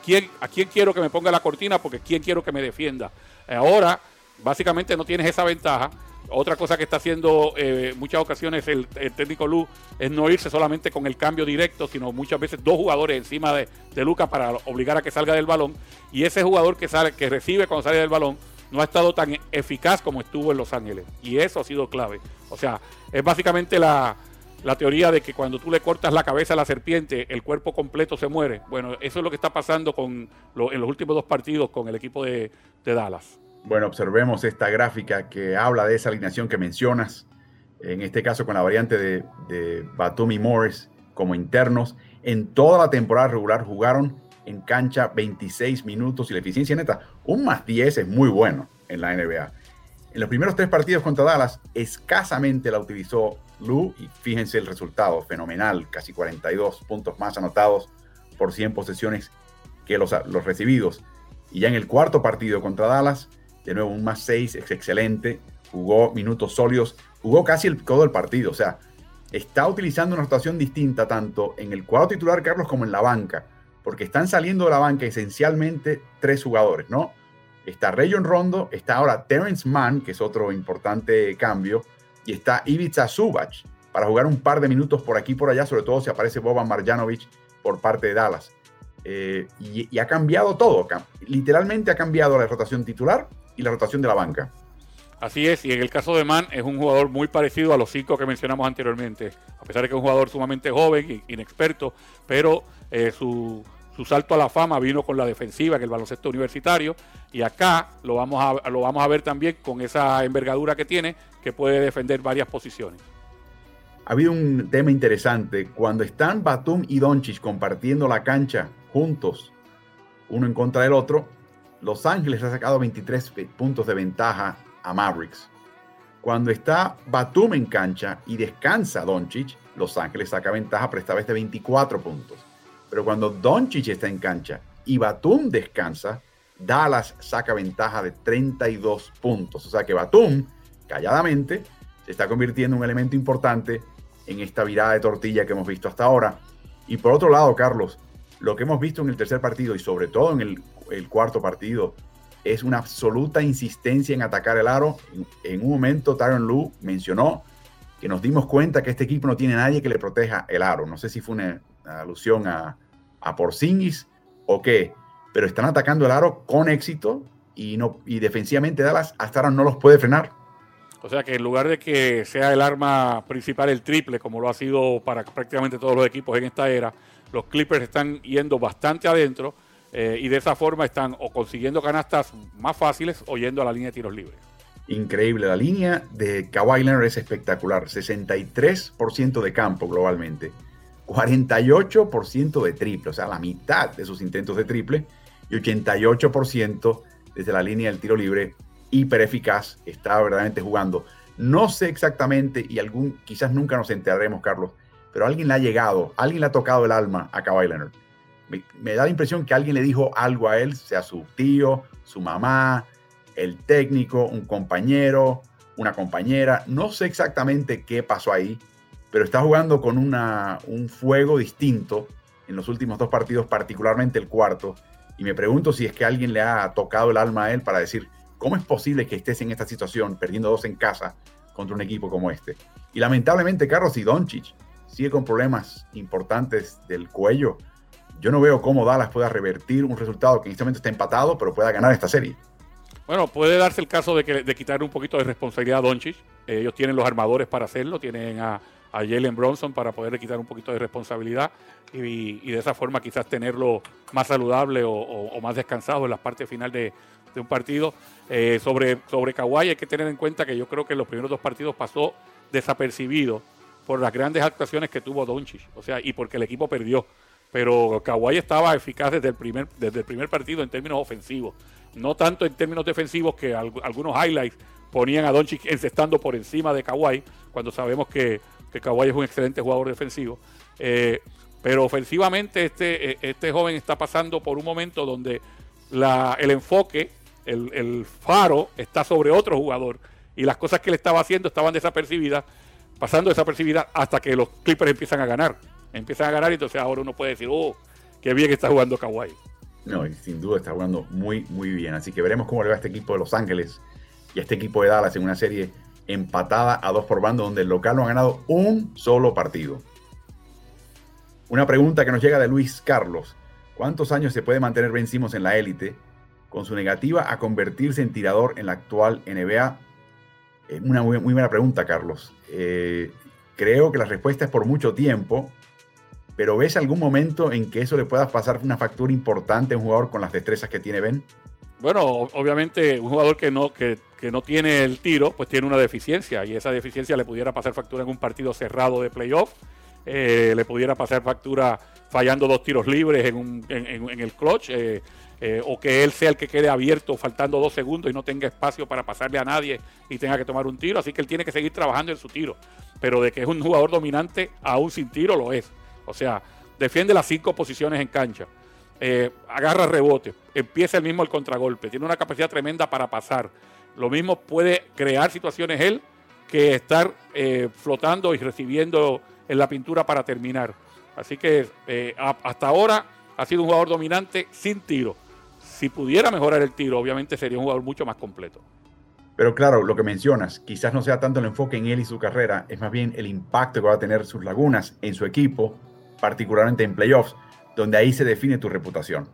[SPEAKER 2] ¿Quién, ¿A quién quiero que me ponga la cortina? Porque quién quiero que me defienda. Ahora, básicamente no tienes esa ventaja. Otra cosa que está haciendo en eh, muchas ocasiones el, técnico Lu es no irse solamente con el cambio directo, sino muchas veces dos jugadores encima de, de Luca para obligar a que salga del balón. Y ese jugador que sale, que recibe cuando sale del balón, no ha estado tan eficaz como estuvo en Los Ángeles. Y eso ha sido clave. O sea, es básicamente la, teoría de que cuando tú le cortas la cabeza a la serpiente, el cuerpo completo se muere. Bueno, eso es lo que está pasando con en los últimos dos partidos con el equipo de, Dallas.
[SPEAKER 1] Bueno, observemos esta gráfica que habla de esa alineación que mencionas, en este caso con la variante de, de Batum y Morris como internos. En toda la temporada regular jugaron en cancha 26 minutos y la eficiencia neta, un más 10 es muy bueno en la NBA. En los primeros tres partidos contra Dallas, escasamente la utilizó Lu y fíjense el resultado, fenomenal, casi 42 puntos más anotados por 100 posesiones que los, los recibidos. Y ya en el cuarto partido contra Dallas, de nuevo un más 6, es excelente, jugó minutos sólidos, jugó casi todo el partido, o sea, está utilizando una rotación distinta tanto en el cuadro titular Carlos como en la banca porque están saliendo de la banca esencialmente tres jugadores, ¿no? Está Rayon Rondo, está ahora Terence Mann, que es otro importante cambio, y está Ivica Zubac para jugar un par de minutos por aquí y por allá, sobre todo si aparece Boban Marjanovic por parte de Dallas. Eh, y, ha cambiado todo, literalmente ha cambiado la rotación titular y la rotación de la banca.
[SPEAKER 2] Así es, y en el caso de Mann es un jugador muy parecido a los cinco que mencionamos anteriormente, a pesar de que es un jugador sumamente joven inexperto, pero eh, su, su salto a la fama vino con la defensiva en el baloncesto universitario y acá lo vamos a, lo vamos a ver también con esa envergadura que tiene que puede defender varias posiciones.
[SPEAKER 1] Ha habido un tema interesante. Cuando están Batum y Doncic compartiendo la cancha juntos, uno en contra del otro, Los Ángeles ha sacado 23 puntos de ventaja a Mavericks. Cuando está Batum en cancha y descansa Doncic, Los Ángeles saca ventaja, pero esta vez de 24 puntos. Pero cuando Doncic está en cancha y Batum descansa, Dallas saca ventaja de 32 puntos. O sea que Batum, calladamente, se está convirtiendo en un elemento importante en esta virada de tortilla que hemos visto hasta ahora. Y por otro lado, Carlos, lo que hemos visto en el tercer partido y sobre todo en el, cuarto partido es una absoluta insistencia en atacar el aro. En, un momento, Tyron Lu mencionó que nos dimos cuenta que este equipo no tiene nadie que le proteja el aro. No sé si fue una, alusión a, a Porzingis o qué, pero están atacando el aro con éxito y, no, y defensivamente Dallas hasta ahora no los puede frenar.
[SPEAKER 2] O sea que en lugar de que sea el arma principal el triple, como lo ha sido para prácticamente todos los equipos en esta era, los Clippers están yendo bastante adentro eh, y de esa forma están o consiguiendo canastas más fáciles o yendo a la línea de tiros libres.
[SPEAKER 1] Increíble, la línea de Kawhi Leonard es espectacular, 63% de campo globalmente. 48% de triple, o sea, la mitad de sus intentos de triple y 88% desde la línea del tiro libre, hiper eficaz, está verdaderamente jugando. No sé exactamente, y algún, quizás nunca nos enteraremos, Carlos, pero alguien le ha llegado, alguien le ha tocado el alma a Kawhi. Me, da la impresión que alguien le dijo algo a él, sea su tío, su mamá, el técnico, un compañero, una compañera. No sé exactamente qué pasó ahí, pero está jugando con un fuego distinto en los últimos dos partidos, particularmente el cuarto. Y me pregunto si es que alguien le ha tocado el alma a él para decir, ¿cómo es posible que estés en esta situación, perdiendo dos en casa contra un equipo como este? Y lamentablemente, Carlos y Doncic sigue con problemas importantes del cuello. Yo no veo cómo Dallas pueda revertir un resultado que en este momento está empatado, pero pueda ganar esta serie.
[SPEAKER 2] Bueno, puede darse el caso de, que, de quitar un poquito de responsabilidad a Doncic. ellos tienen los armadores para hacerlo, tienen a, a Jalen Bronson para poder quitar un poquito de responsabilidad y, de esa forma quizás tenerlo más saludable o, más descansado en la parte final de, un partido. Eh, sobre, sobre Kawhi hay que tener en cuenta que yo creo que en los primeros dos partidos pasó desapercibido por las grandes actuaciones que tuvo Doncic, o sea, y porque el equipo perdió. Pero Kawhi estaba eficaz desde el primer, desde el primer partido en términos ofensivos, no tanto en términos defensivos que algunos highlights ponían a Doncic encestando por encima de Kawhi, cuando sabemos que, que Kawhi es un excelente jugador defensivo. Eh, pero ofensivamente este, eh, este joven está pasando por un momento donde la, el enfoque, el, faro está sobre otro jugador y las cosas que le estaba haciendo estaban desapercibidas, pasando desapercibidas hasta que los Clippers empiezan a ganar. Empiezan a ganar y entonces ahora uno puede decir, oh, qué bien está jugando Kawhi.
[SPEAKER 1] No, sin duda está jugando muy, muy bien. Así que veremos cómo le va a este equipo de Los Ángeles y a este equipo de Dallas en una serie empatada a dos por bando, donde el local no ha ganado un solo partido. Una pregunta que nos llega de Luis Carlos. ¿Cuántos años se puede mantener Ben Simmons en la élite con su negativa a convertirse en tirador en la actual NBA? Eh, una muy, buena pregunta, Carlos. Eh, creo que la respuesta es por mucho tiempo, pero ¿ves algún momento en que eso le pueda pasar una factura importante a un jugador con las destrezas que tiene Ben?
[SPEAKER 2] Bueno, obviamente un jugador que no, que, no tiene el tiro, pues tiene una deficiencia y esa deficiencia le pudiera pasar factura en un partido cerrado de playoff, eh, le pudiera pasar factura fallando dos tiros libres en, en, el clutch, eh, eh, o que él sea el que quede abierto faltando dos segundos y no tenga espacio para pasarle a nadie y tenga que tomar un tiro, así que él tiene que seguir trabajando en su tiro, pero de que es un jugador dominante aún sin tiro lo es, o sea, defiende las cinco posiciones en cancha. Eh, agarra rebote, empieza el mismo el contragolpe, tiene una capacidad tremenda para pasar. Lo mismo puede crear situaciones él que estar eh, flotando y recibiendo en la pintura para terminar. Así que eh, hasta ahora ha sido un jugador dominante sin tiro. Si pudiera mejorar el tiro, obviamente sería un jugador mucho más completo.
[SPEAKER 1] Pero claro, lo que mencionas, quizás no sea tanto el enfoque en él y su carrera, es más bien el impacto que va a tener sus lagunas en su equipo, particularmente en playoffs donde ahí se define tu reputación.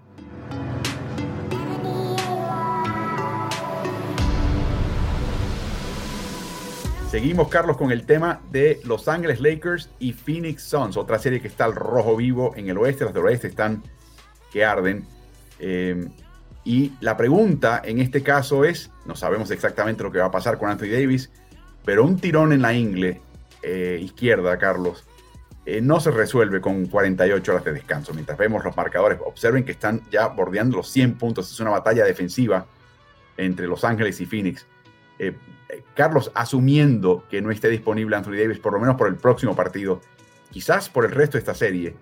[SPEAKER 1] Seguimos, Carlos, con el tema de Los Ángeles Lakers y Phoenix Suns, otra serie que está al rojo vivo en el oeste. Las del oeste están que arden. Eh, y la pregunta en este caso es, no sabemos exactamente lo que va a pasar con Anthony Davis, pero un tirón en la ingle eh, izquierda, Carlos, eh, no se resuelve con 48 horas de descanso. Mientras vemos los marcadores, observen que están ya bordeando los 100 puntos. Es una batalla defensiva entre Los Ángeles y Phoenix. Eh, eh, Carlos, asumiendo que no esté disponible Anthony Davis, por lo menos por el próximo partido, quizás por el resto de esta serie,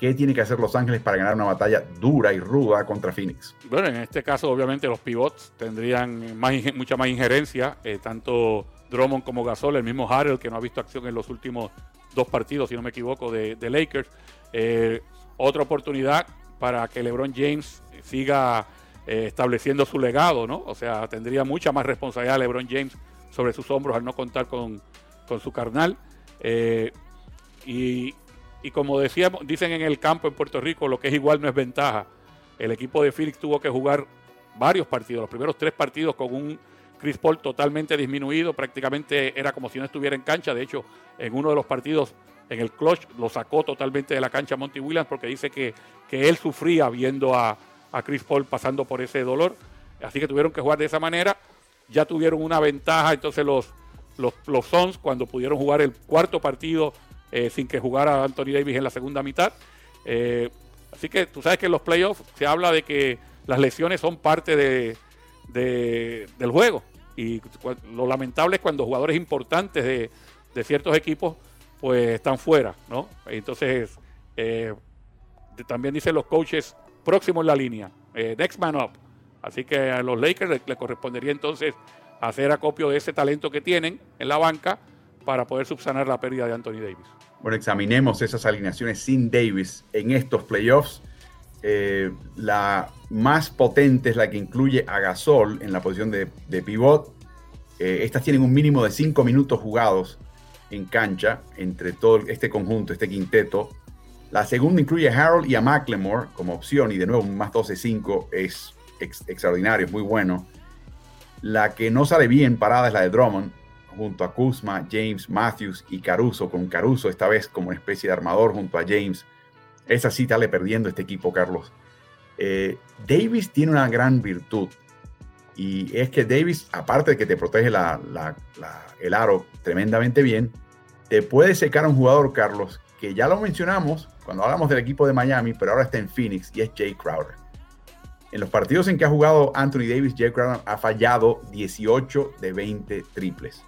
[SPEAKER 1] ¿qué tiene que hacer Los Ángeles para ganar una batalla dura y ruda contra Phoenix?
[SPEAKER 2] Bueno, en este caso, obviamente, los pivots tendrían mucha más injerencia, tanto Drummond como Gasol, el mismo Harrell, que no ha visto acción en los últimos dos partidos, si no me equivoco, de, Lakers. Eh, otra oportunidad para que LeBron James siga eh, estableciendo su legado, ¿no? O sea, tendría mucha más responsabilidad LeBron James sobre sus hombros al no contar con, su carnal. Eh, y, y, como decíamos, dicen en el campo en Puerto Rico, lo que es igual no es ventaja. El equipo de Phoenix tuvo que jugar varios partidos, los primeros tres partidos con un Chris Paul totalmente disminuido, prácticamente era como si no estuviera en cancha. De hecho, en uno de los partidos, en el clutch, lo sacó totalmente de la cancha Monty Williams porque dice que, que él sufría viendo a, Chris Paul pasando por ese dolor. Así que tuvieron que jugar de esa manera. Ya tuvieron una ventaja entonces los, los, los Suns cuando pudieron jugar el cuarto partido eh, sin que jugara Anthony Davis en la segunda mitad. Eh, así que tú sabes que en los playoffs se habla de que las lesiones son parte de, del juego. Y lo lamentable es cuando jugadores importantes de, ciertos equipos pues están fuera, ¿no? Entonces, eh, también dicen los coaches próximos en la línea, eh, next man up. Así que a los Lakers le, correspondería entonces hacer acopio de ese talento que tienen en la banca para poder subsanar la pérdida de Anthony Davis.
[SPEAKER 1] Bueno, examinemos esas alineaciones sin Davis en estos playoffs. Eh, la más potente es la que incluye a Gasol en la posición de, pivot. Eh, estas tienen un mínimo de 5 minutos jugados en cancha entre todo este conjunto, este quinteto. La segunda incluye a Harold y a McLemore como opción y de nuevo un más 12-5 es extraordinario, es muy bueno. La que no sale bien parada es la de Drummond junto a Kuzma, James, Matthews y Caruso, con Caruso esta vez como una especie de armador junto a James. Esa sí sale perdiendo este equipo, Carlos. Eh, Davis tiene una gran virtud y es que Davis, aparte de que te protege el aro tremendamente bien, te puede secar a un jugador, Carlos, que ya lo mencionamos cuando hablamos del equipo de Miami, pero ahora está en Phoenix y es Jay Crowder. En los partidos en que ha jugado Anthony Davis, Jay Crowder ha fallado 18 de 20 triples.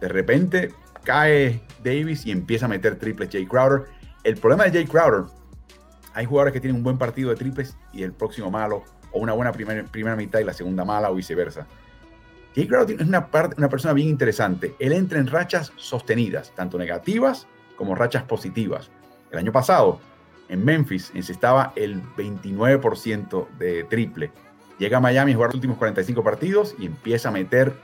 [SPEAKER 1] De repente cae Davis y empieza a meter triples Jay Crowder. El problema de Jay Crowder, hay jugadores que tienen un buen partido de triples y el próximo malo, o una buena primera, primera mitad y la segunda mala, o viceversa. Jay Crowder es una, una persona bien interesante. Él entra en rachas sostenidas, tanto negativas como rachas positivas. El año pasado, en Memphis, estaba el 29% de triple. Llega a Miami a jugar los últimos 45 partidos y empieza a meter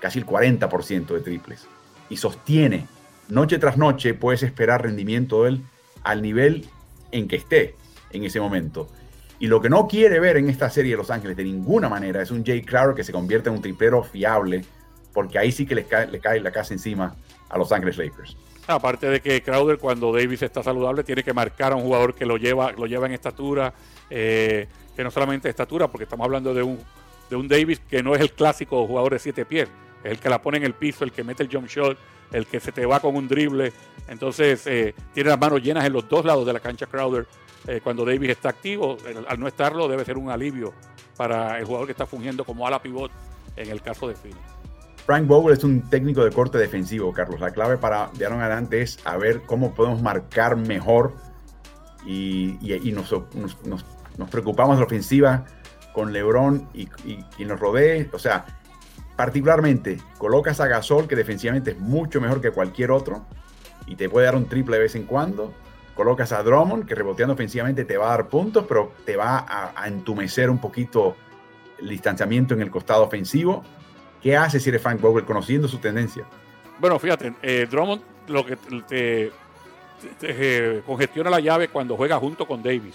[SPEAKER 1] casi el 40% de triples. Y sostiene, noche tras noche puedes esperar rendimiento de él al nivel en que esté en ese momento. Y lo que no quiere ver en esta serie de Los Ángeles de ninguna manera es un Jay Crowder que se convierta en un triplero fiable, porque ahí sí que le cae, cae la casa encima a Los Ángeles Lakers.
[SPEAKER 2] Aparte de que Crowder cuando Davis está saludable tiene que marcar a un jugador que lo lleva, lo lleva en estatura, eh, que no solamente estatura, porque estamos hablando de un, de un Davis que no es el clásico jugador de siete pies, es el que la pone en el piso, el que mete el jump shot, el que se te va con un drible. Entonces eh, tiene las manos llenas en los dos lados de la cancha Crowder. Eh, cuando Davis está activo, al no estarlo debe ser un alivio para el jugador que está fungiendo como ala pivot en el caso de Phoenix.
[SPEAKER 1] Frank Vogel es un técnico de corte defensivo, Carlos. La clave para de adelante es a ver cómo podemos marcar mejor y, nos, preocupamos de la ofensiva con LeBron y, y quien nos rodee. O sea, Particularmente, colocas a Gasol, que defensivamente es mucho mejor que cualquier otro, y te puede dar un triple de vez en cuando. Colocas a Drummond, que reboteando ofensivamente te va a dar puntos, pero te va a, entumecer un poquito el distanciamiento en el costado ofensivo. ¿Qué hace si eres Frank conociendo su tendencia?
[SPEAKER 2] Bueno, fíjate, eh, Drummond lo que te, eh, congestiona la llave cuando juega junto con Davis,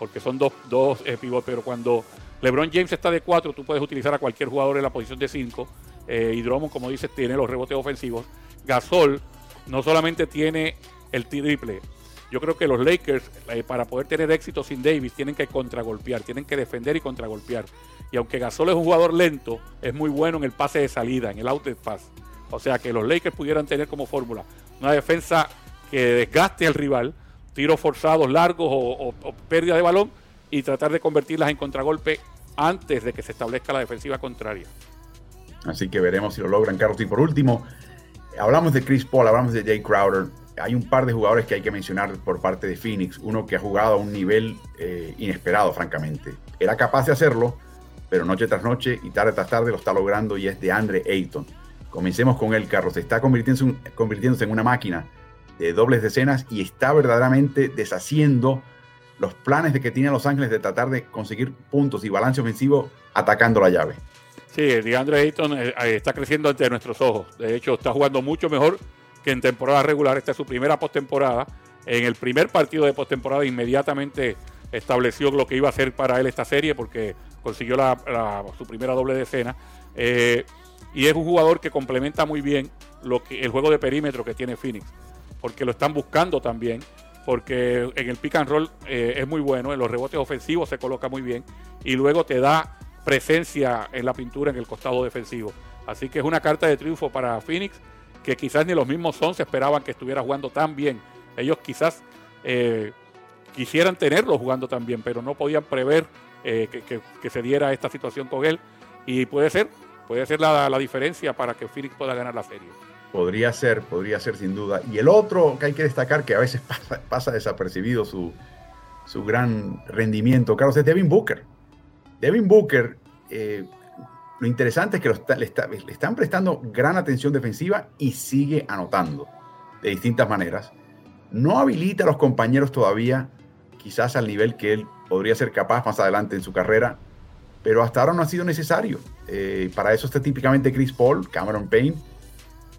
[SPEAKER 2] porque son dos, dos eh, pero cuando LeBron James está de 4, tú puedes utilizar a cualquier jugador en la posición de 5. Eh, y Drummond, como dices, tiene los rebotes ofensivos. Gasol no solamente tiene el triple. Yo creo que los Lakers, eh, para poder tener éxito sin Davis, tienen que contragolpear, tienen que defender y contragolpear. Y aunque Gasol es un jugador lento, es muy bueno en el pase de salida, en el outlet pass. O sea que los Lakers pudieran tener como fórmula una defensa que desgaste al rival, tiros forzados largos o pérdida de balón y tratar de convertirlas en contragolpe antes de que se establezca la defensiva contraria.
[SPEAKER 1] Así que veremos si lo logran, Carlos. Y por último, hablamos de Chris Paul, hablamos de Jay Crowder. Hay un par de jugadores que hay que mencionar por parte de Phoenix. Uno que ha jugado a un nivel eh, inesperado, francamente. Era capaz de hacerlo, pero noche tras noche y tarde tras tarde lo está logrando y es de Andre Ayton. Comencemos con él, Carlos. Está convirtiéndose, convirtiéndose en una máquina de dobles decenas y está verdaderamente deshaciendo los planes de que tiene Los Ángeles de tratar de conseguir puntos y balance ofensivo atacando la llave.
[SPEAKER 2] Sí, DeAndre Ayton eh, está creciendo ante nuestros ojos. De hecho, está jugando mucho mejor que en temporada regular. Esta es su primera postemporada. En el primer partido de postemporada inmediatamente estableció lo que iba a hacer para él esta serie porque consiguió su primera doble decena. Eh, y es un jugador que complementa muy bien el juego de perímetro que tiene Phoenix, porque lo están buscando también porque en el pick and roll eh, es muy bueno, en los rebotes ofensivos se coloca muy bien y luego te da presencia en la pintura en el costado defensivo. Así que es una carta de triunfo para Phoenix que quizás ni los mismos son se esperaban que estuviera jugando tan bien. Ellos quizás eh, quisieran tenerlo jugando tan bien, pero no podían prever eh, que, se diera esta situación con él. Y puede ser, puede ser la, la diferencia para que Phoenix pueda ganar la serie.
[SPEAKER 1] Podría ser, podría ser sin duda. Y el otro que hay que destacar, que a veces <laughs> pasa, desapercibido su, su, gran rendimiento, Carlos, es Devin Booker. Devin Booker eh, lo interesante es que le, están prestando gran atención defensiva y sigue anotando de distintas maneras. No habilita a los compañeros todavía, quizás al nivel que él podría ser capaz más adelante en su carrera, pero hasta ahora no ha sido necesario. Eh, para eso está típicamente Chris Paul, Cameron Payne,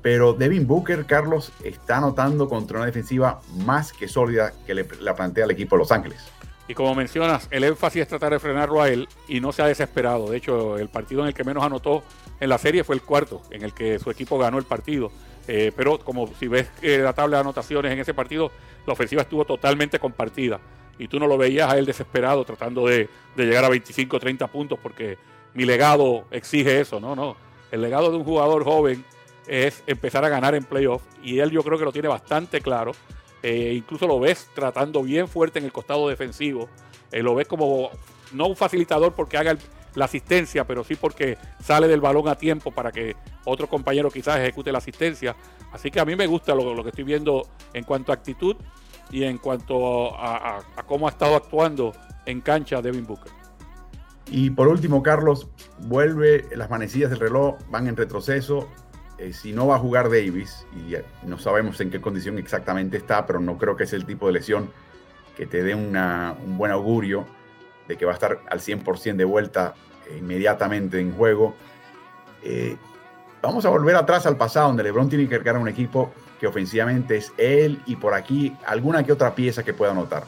[SPEAKER 1] pero Devin Booker, Carlos, está anotando contra una defensiva más que sólida que le, la plantea el equipo de Los Ángeles.
[SPEAKER 2] Y como mencionas, el énfasis es tratar de frenarlo a él y no se ha desesperado. De hecho, el partido en el que menos anotó en la serie fue el cuarto, en el que su equipo ganó el partido. Eh, pero como si ves eh, la tabla de anotaciones en ese partido, la ofensiva estuvo totalmente compartida. Y tú no lo veías a él desesperado tratando de, de llegar a 25 o 30 puntos porque mi legado exige eso. No, no. El legado de un jugador joven es empezar a ganar en playoff y él yo creo que lo tiene bastante claro. Eh, incluso lo ves tratando bien fuerte en el costado defensivo. Eh, lo ves como no un facilitador porque haga la asistencia, pero sí porque sale del balón a tiempo para que otro compañero quizás ejecute la asistencia. Así que a mí me gusta lo, que estoy viendo en cuanto a actitud y en cuanto a, cómo ha estado actuando en cancha Devin Booker.
[SPEAKER 1] Y por último, Carlos, vuelve, las manecillas del reloj van en retroceso. Eh, si no va a jugar Davis, y no sabemos en qué condición exactamente está, pero no creo que es el tipo de lesión que te dé un buen augurio de que va a estar al 100% de vuelta eh, inmediatamente en juego. Eh, vamos a volver atrás al pasado, donde LeBron tiene que cargar un equipo que ofensivamente es él y por aquí alguna que otra pieza que pueda anotar.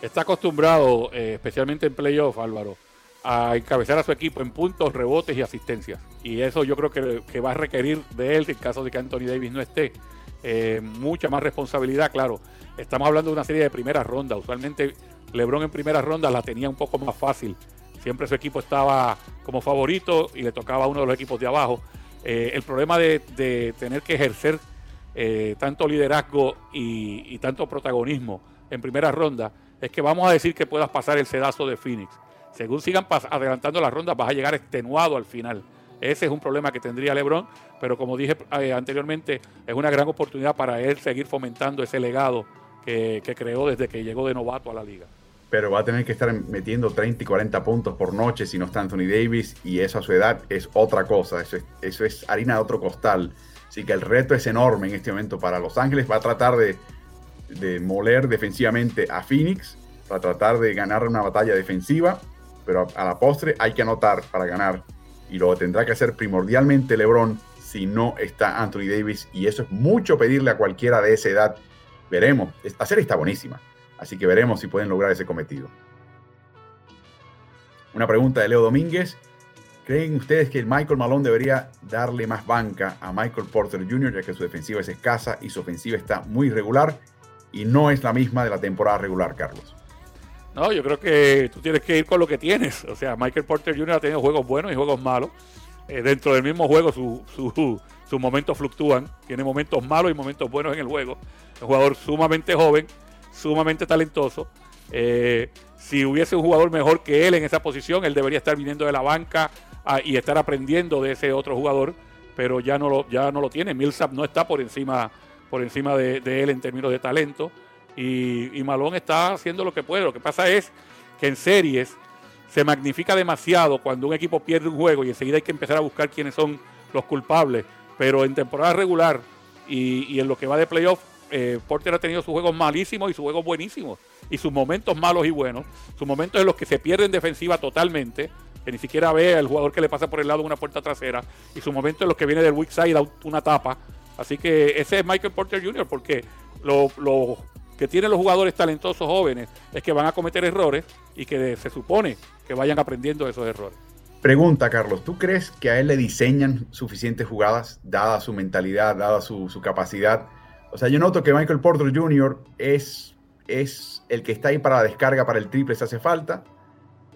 [SPEAKER 2] Está acostumbrado, especialmente en playoff, Álvaro, a encabezar a su equipo en puntos, rebotes y asistencias. Y eso yo creo que, va a requerir de él, en caso de que Anthony Davis no esté, eh, mucha más responsabilidad. Claro, estamos hablando de una serie de primera ronda. Usualmente LeBron en primera ronda la tenía un poco más fácil. Siempre su equipo estaba como favorito y le tocaba a uno de los equipos de abajo. Eh, el problema de, tener que ejercer eh, tanto liderazgo y, y tanto protagonismo en primera ronda es que vamos a decir que puedas pasar el sedazo de Phoenix según sigan adelantando las rondas, vas a llegar extenuado al final. Ese es un problema que tendría LeBron, pero como dije eh, anteriormente, es una gran oportunidad para él seguir fomentando ese legado que, creó desde que llegó de novato a la liga.
[SPEAKER 1] Pero va a tener que estar metiendo 30 y 40 puntos por noche si no está Anthony Davis, y eso a su edad es otra cosa, eso es, harina de otro costal. Así que el reto es enorme en este momento para Los Ángeles. Va a tratar de, de moler defensivamente a Phoenix, para tratar de ganar una batalla defensiva pero a, la postre hay que anotar para ganar y lo tendrá que hacer primordialmente LeBron si no está Anthony Davis y eso es mucho pedirle a cualquiera de esa edad. Veremos, esta serie está buenísima, así que veremos si pueden lograr ese cometido. Una pregunta de Leo Domínguez. ¿Creen ustedes que Michael Malone debería darle más banca a Michael Porter Jr., ya que su defensiva es escasa y su ofensiva está muy regular y no es la misma de la temporada regular, Carlos?
[SPEAKER 2] No, yo creo que tú tienes que ir con lo que tienes. O sea, Michael Porter Jr. ha tenido juegos buenos y juegos malos. Eh, dentro del mismo juego sus momentos fluctúan. Tiene momentos malos y momentos buenos en el juego. Un jugador sumamente joven, sumamente talentoso. Eh, si hubiese un jugador mejor que él en esa posición, él debería estar viniendo de la banca ah, y estar aprendiendo de ese otro jugador, pero ya no lo, ya no lo tiene. Millsap no está por encima, por encima de, de él en términos de talento. Y, y está haciendo lo que puede. Lo que pasa es que en series se magnifica demasiado cuando un equipo pierde un juego y enseguida hay que empezar a buscar quiénes son los culpables. Pero en temporada regular y, en lo que va de playoff, eh, Porter ha tenido sus juegos malísimos y sus juegos buenísimos. Y sus momentos malos y buenos. Sus momentos en los que se pierde en defensiva totalmente, que ni siquiera ve al jugador que le pasa por el lado de una puerta trasera. Y sus momentos en los que viene del weak side da una tapa. Así que ese es Michael Porter Jr. porque lo, lo que tienen los jugadores talentosos jóvenes es que van a cometer errores y que se supone que vayan aprendiendo esos errores.
[SPEAKER 1] Pregunta, Carlos, ¿tú crees que a él le diseñan suficientes jugadas, dada su mentalidad, dada su, capacidad? O sea, yo noto que Michael Porter Jr. es, es el que está ahí para la descarga, para el triple si hace falta.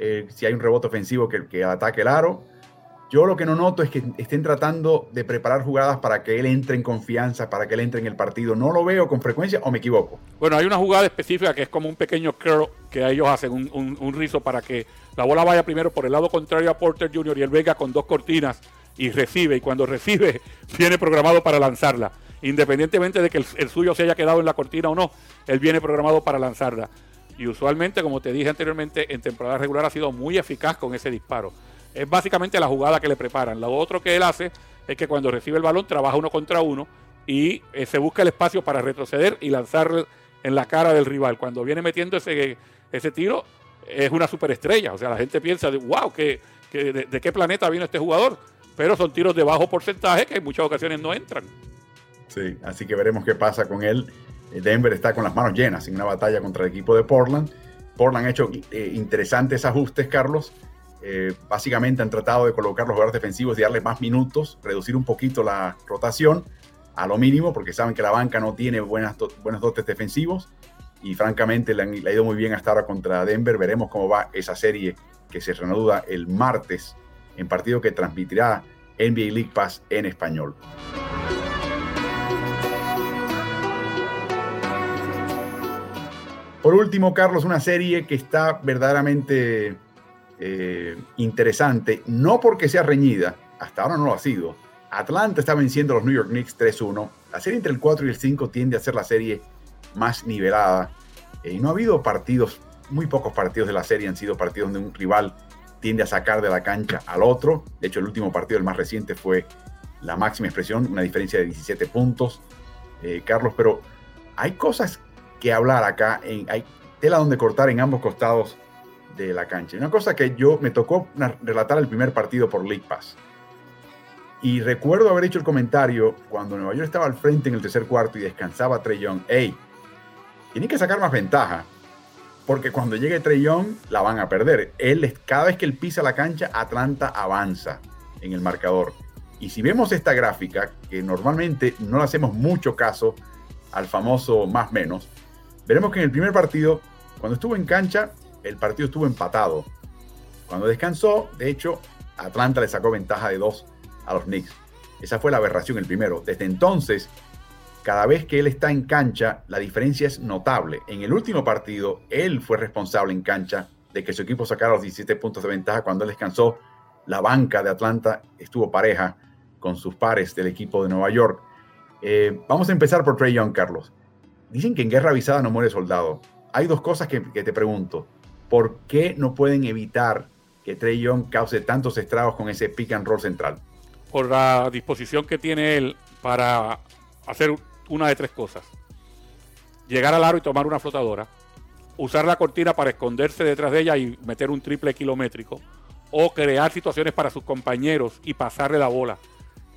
[SPEAKER 1] Eh, si hay un rebote ofensivo que, que ataque el aro. Yo lo que no noto es que estén tratando de preparar jugadas para que él entre en confianza, para que él entre en el partido. No lo veo con frecuencia o me equivoco.
[SPEAKER 2] Bueno, hay una jugada específica que es como un pequeño curl que ellos hacen, un, rizo para que la bola vaya primero por el lado contrario a Porter Jr. y él venga con dos cortinas y recibe. Y cuando recibe, <laughs> viene programado para lanzarla. Independientemente de que el suyo se haya quedado en la cortina o no, él viene programado para lanzarla. Y usualmente, como te dije anteriormente, en temporada regular ha sido muy eficaz con ese disparo. Es básicamente la jugada que le preparan. Lo otro que él hace es que cuando recibe el balón trabaja uno contra uno y eh, se busca el espacio para retroceder y lanzar en la cara del rival. Cuando viene metiendo ese, ese tiro, es una superestrella. O sea, la gente piensa, de, wow, que, de, qué planeta vino este jugador? Pero son tiros de bajo porcentaje que en muchas ocasiones no entran.
[SPEAKER 1] Sí, así que veremos qué pasa con él. Denver está con las manos llenas en una batalla contra el equipo de Portland. Portland ha hecho eh, interesantes ajustes, Carlos. Eh, básicamente han tratado de colocar los jugadores defensivos y darle más minutos, reducir un poquito la rotación a lo mínimo, porque saben que la banca no tiene buenas, buenos dotes defensivos y francamente le, ha ido muy bien hasta ahora contra Denver. Veremos cómo va esa serie que se reanuda el martes en partido que transmitirá NBA League Pass en español. Por último, Carlos, una serie que está verdaderamente eh, interesante, no porque sea reñida, hasta ahora no lo ha sido. Atlanta está venciendo a los New York Knicks 3-1. La serie entre el 4 y el 5 tiende a ser la serie más nivelada. Eh, no ha habido partidos, muy pocos partidos de la serie han sido partidos donde un rival tiende a sacar de la cancha al otro. De hecho, el último partido, el más reciente, fue la máxima expresión, una diferencia de 17 puntos. Eh, Carlos, pero hay cosas que hablar acá, hay tela donde cortar en ambos costados de la cancha. Una cosa que yo me tocó relatar el primer partido por League Pass. Y recuerdo haber hecho el comentario cuando Nueva York estaba al frente en el tercer cuarto y descansaba Trey Young. Hey, tienen que sacar más ventaja. Porque cuando llegue Trey Young, la van a perder. Él, cada vez que él pisa la cancha, Atlanta avanza en el marcador. Y si vemos esta gráfica, que normalmente no le hacemos mucho caso al famoso más menos, veremos que en el primer partido, cuando estuvo en cancha, el partido estuvo empatado. Cuando descansó, de hecho, Atlanta le sacó ventaja de dos a los Knicks. Esa fue la aberración el primero. Desde entonces, cada vez que él está en cancha, la diferencia es notable. En el último partido, él fue responsable en cancha de que su equipo sacara los 17 puntos de ventaja. Cuando él descansó, la banca de Atlanta estuvo pareja con sus pares del equipo de Nueva York. Eh, vamos a empezar por Trey Young, Carlos. Dicen que en guerra avisada no muere soldado. Hay dos cosas que, que te pregunto. ¿Por qué no pueden evitar que Trey Young cause tantos estragos con ese pick and roll central?
[SPEAKER 2] por la disposición que tiene él para hacer una de tres cosas. Llegar al aro y tomar una flotadora, usar la cortina para esconderse detrás de ella y meter un triple kilométrico, o crear situaciones para sus compañeros y pasarle la bola,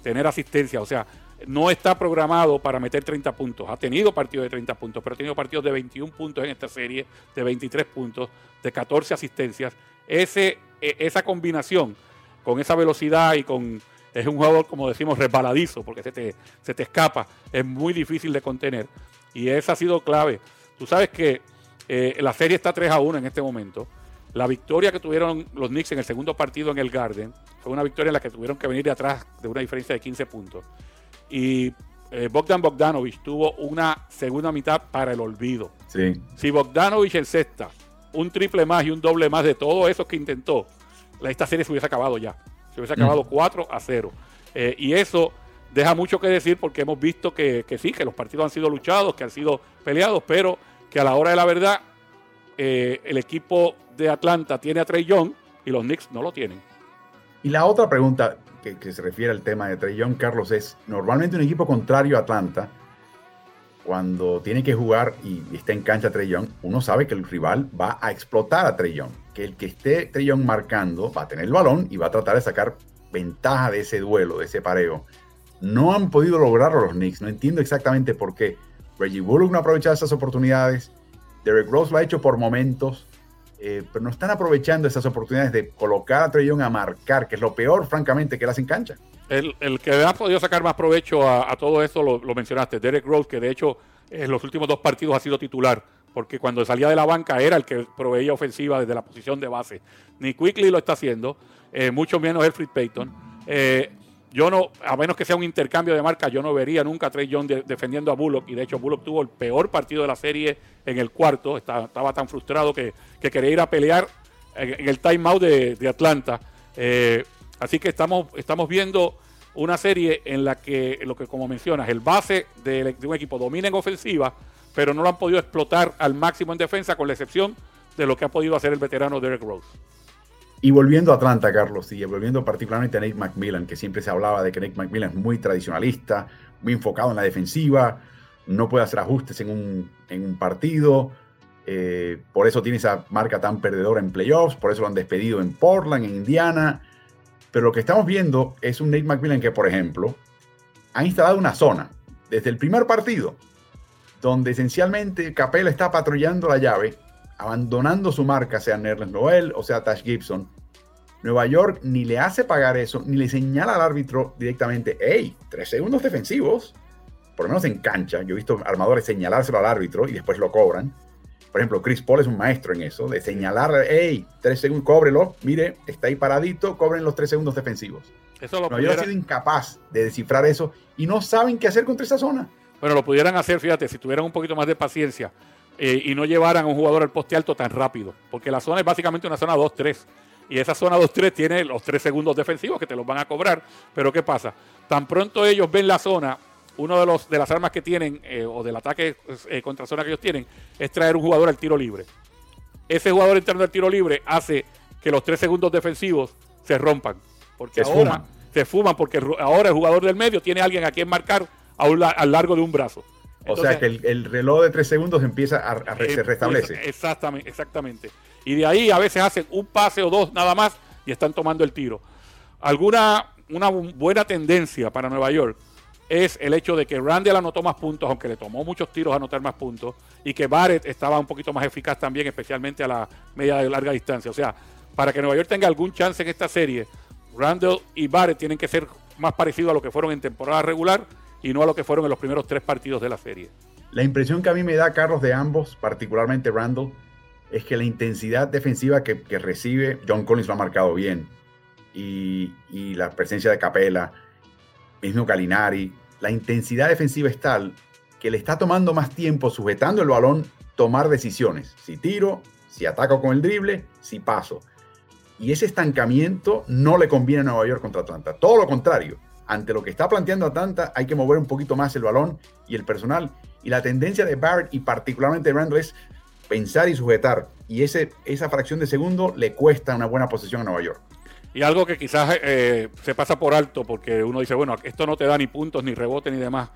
[SPEAKER 2] tener asistencia, o sea, no está programado para meter 30 puntos. Ha tenido partidos de 30 puntos, pero ha tenido partidos de 21 puntos en esta serie, de 23 puntos, de 14 asistencias. E, esa combinación con esa velocidad y con es un jugador, como decimos, resbaladizo, porque se te, se te escapa, es muy difícil de contener. Y esa ha sido clave. Tú sabes que eh, la serie está 3 a 1 en este momento. La victoria que tuvieron los Knicks en el segundo partido en el Garden fue una victoria en la que tuvieron que venir de atrás de una diferencia de 15 puntos. Y eh, Bogdan Bogdanovich tuvo una segunda mitad para el olvido.
[SPEAKER 1] Sí.
[SPEAKER 2] Si Bogdanovich en sexta, un triple más y un doble más de todo eso que intentó, esta serie se hubiese acabado ya. Se hubiese acabado 4 a 0. Eh, y eso deja mucho que decir porque hemos visto que, sí, que los partidos han sido luchados, que han sido peleados, pero que a la hora de la verdad eh, el equipo de Atlanta tiene a Trey Young y los Knicks no lo tienen.
[SPEAKER 1] Y la otra pregunta que, que se refiere al tema de Trey Carlos, es normalmente un equipo contrario a Atlanta, cuando tiene que jugar y está en cancha Trey Young, uno sabe que el rival va a explotar a Trey Young el que esté Trey marcando va a tener el balón y va a tratar de sacar ventaja de ese duelo, de ese pareo. No han podido lograrlo los Knicks, no entiendo exactamente por qué. Reggie Bullock no ha aprovechado esas oportunidades, Derek Rose lo ha hecho por momentos, eh, pero no están aprovechando esas oportunidades de colocar a Trey a marcar, que es lo peor, francamente, que él hace cancha.
[SPEAKER 2] El, que ha podido sacar más provecho a, todo esto lo, lo, mencionaste, Derek Rose, que de hecho en los últimos dos partidos ha sido titular porque cuando salía de la banca era el que proveía ofensiva desde la posición de base. Ni Quickly lo está haciendo, eh, mucho menos Elfrid Payton. Eh, yo no, a menos que sea un intercambio de marca, yo no vería nunca a Trey Young defendiendo a Bullock. Y de hecho, Bullock tuvo el peor partido de la serie en el cuarto. Estaba, tan frustrado que, quería ir a pelear en, el timeout de, de Atlanta. Eh, así que estamos, estamos viendo una serie en la que, lo que como mencionas, el base de, de un equipo domina en ofensiva, pero no lo han podido explotar al máximo en defensa, con la excepción de lo que ha podido hacer el veterano Derek Rose.
[SPEAKER 1] Y volviendo a Atlanta, Carlos, y volviendo particularmente a Nate McMillan, que siempre se hablaba de que Nate McMillan es muy tradicionalista, muy enfocado en la defensiva, no puede hacer ajustes en un, en un partido, eh, por eso tiene esa marca tan perdedora en playoffs, por eso lo han despedido en Portland, en Indiana. Pero lo que estamos viendo es un Nate McMillan que, por ejemplo, ha instalado una zona desde el primer partido, donde esencialmente Capela está patrullando la llave abandonando su marca, sea Nerlens Noel o sea Tash Gibson, Nueva York ni le hace pagar eso, ni le señala al árbitro directamente, hey, tres segundos defensivos, por lo menos en cancha, yo he visto armadores señalárselo al árbitro y después lo cobran. Por ejemplo, Chris Paul es un maestro en eso, de señalar, hey, tres segundos, cóbrelo, mire, está ahí paradito, cobren los tres segundos defensivos. Eso lo Nueva York ha sido incapaz de descifrar eso y no saben qué hacer contra esa zona.
[SPEAKER 2] Bueno, lo pudieran hacer, fíjate, si tuvieran un poquito más de paciencia eh, y no llevaran a un jugador al poste alto tan rápido, porque la zona es básicamente una zona 2-3. Y esa zona 2-3 tiene los tres segundos defensivos que te los van a cobrar. Pero ¿qué pasa? Tan pronto ellos ven la zona, uno de, los, de las armas que tienen, eh, o del ataque eh, contra zona que ellos tienen, es traer un jugador al tiro libre. Ese jugador entrando al tiro libre hace que los tres segundos defensivos se rompan. Porque se ahora fuman. se fuman, porque ahora el jugador del medio tiene a alguien a quien marcar a, a lo largo de un brazo
[SPEAKER 1] o sea que el, reloj de tres segundos empieza a, se restablece.
[SPEAKER 2] Exactamente, exactamente. Y de ahí a veces hacen un pase o dos nada más y están tomando el tiro. Alguna una buena tendencia para Nueva York es el hecho de que Randall anotó más puntos, aunque le tomó muchos tiros a anotar más puntos, y que Barrett estaba un poquito más eficaz también, especialmente a la media de larga distancia. O sea, para que Nueva York tenga algún chance en esta serie, Randall y Barrett tienen que ser más parecidos a lo que fueron en temporada regular y no a lo que fueron en los primeros tres partidos de la serie.
[SPEAKER 1] La impresión que a mí me da, Carlos, de ambos, particularmente Randall, es que la intensidad defensiva que, recibe, John Collins lo ha marcado bien, y, la presencia de Capela, mismo Calinari, la intensidad defensiva es tal que le está tomando más tiempo sujetando el balón tomar decisiones. Si tiro, si ataco con el drible, si paso. Y ese estancamiento no le conviene a Nueva York contra Atlanta. Todo lo contrario ante lo que está planteando Atlanta, hay que mover un poquito más el balón y el personal. Y la tendencia de Barrett y particularmente de Randall es pensar y sujetar. Y ese, esa fracción de segundo le cuesta una buena posición a Nueva York.
[SPEAKER 2] Y algo que quizás eh, se pasa por alto, porque uno dice, bueno, esto no te da ni puntos, ni rebote, ni demás.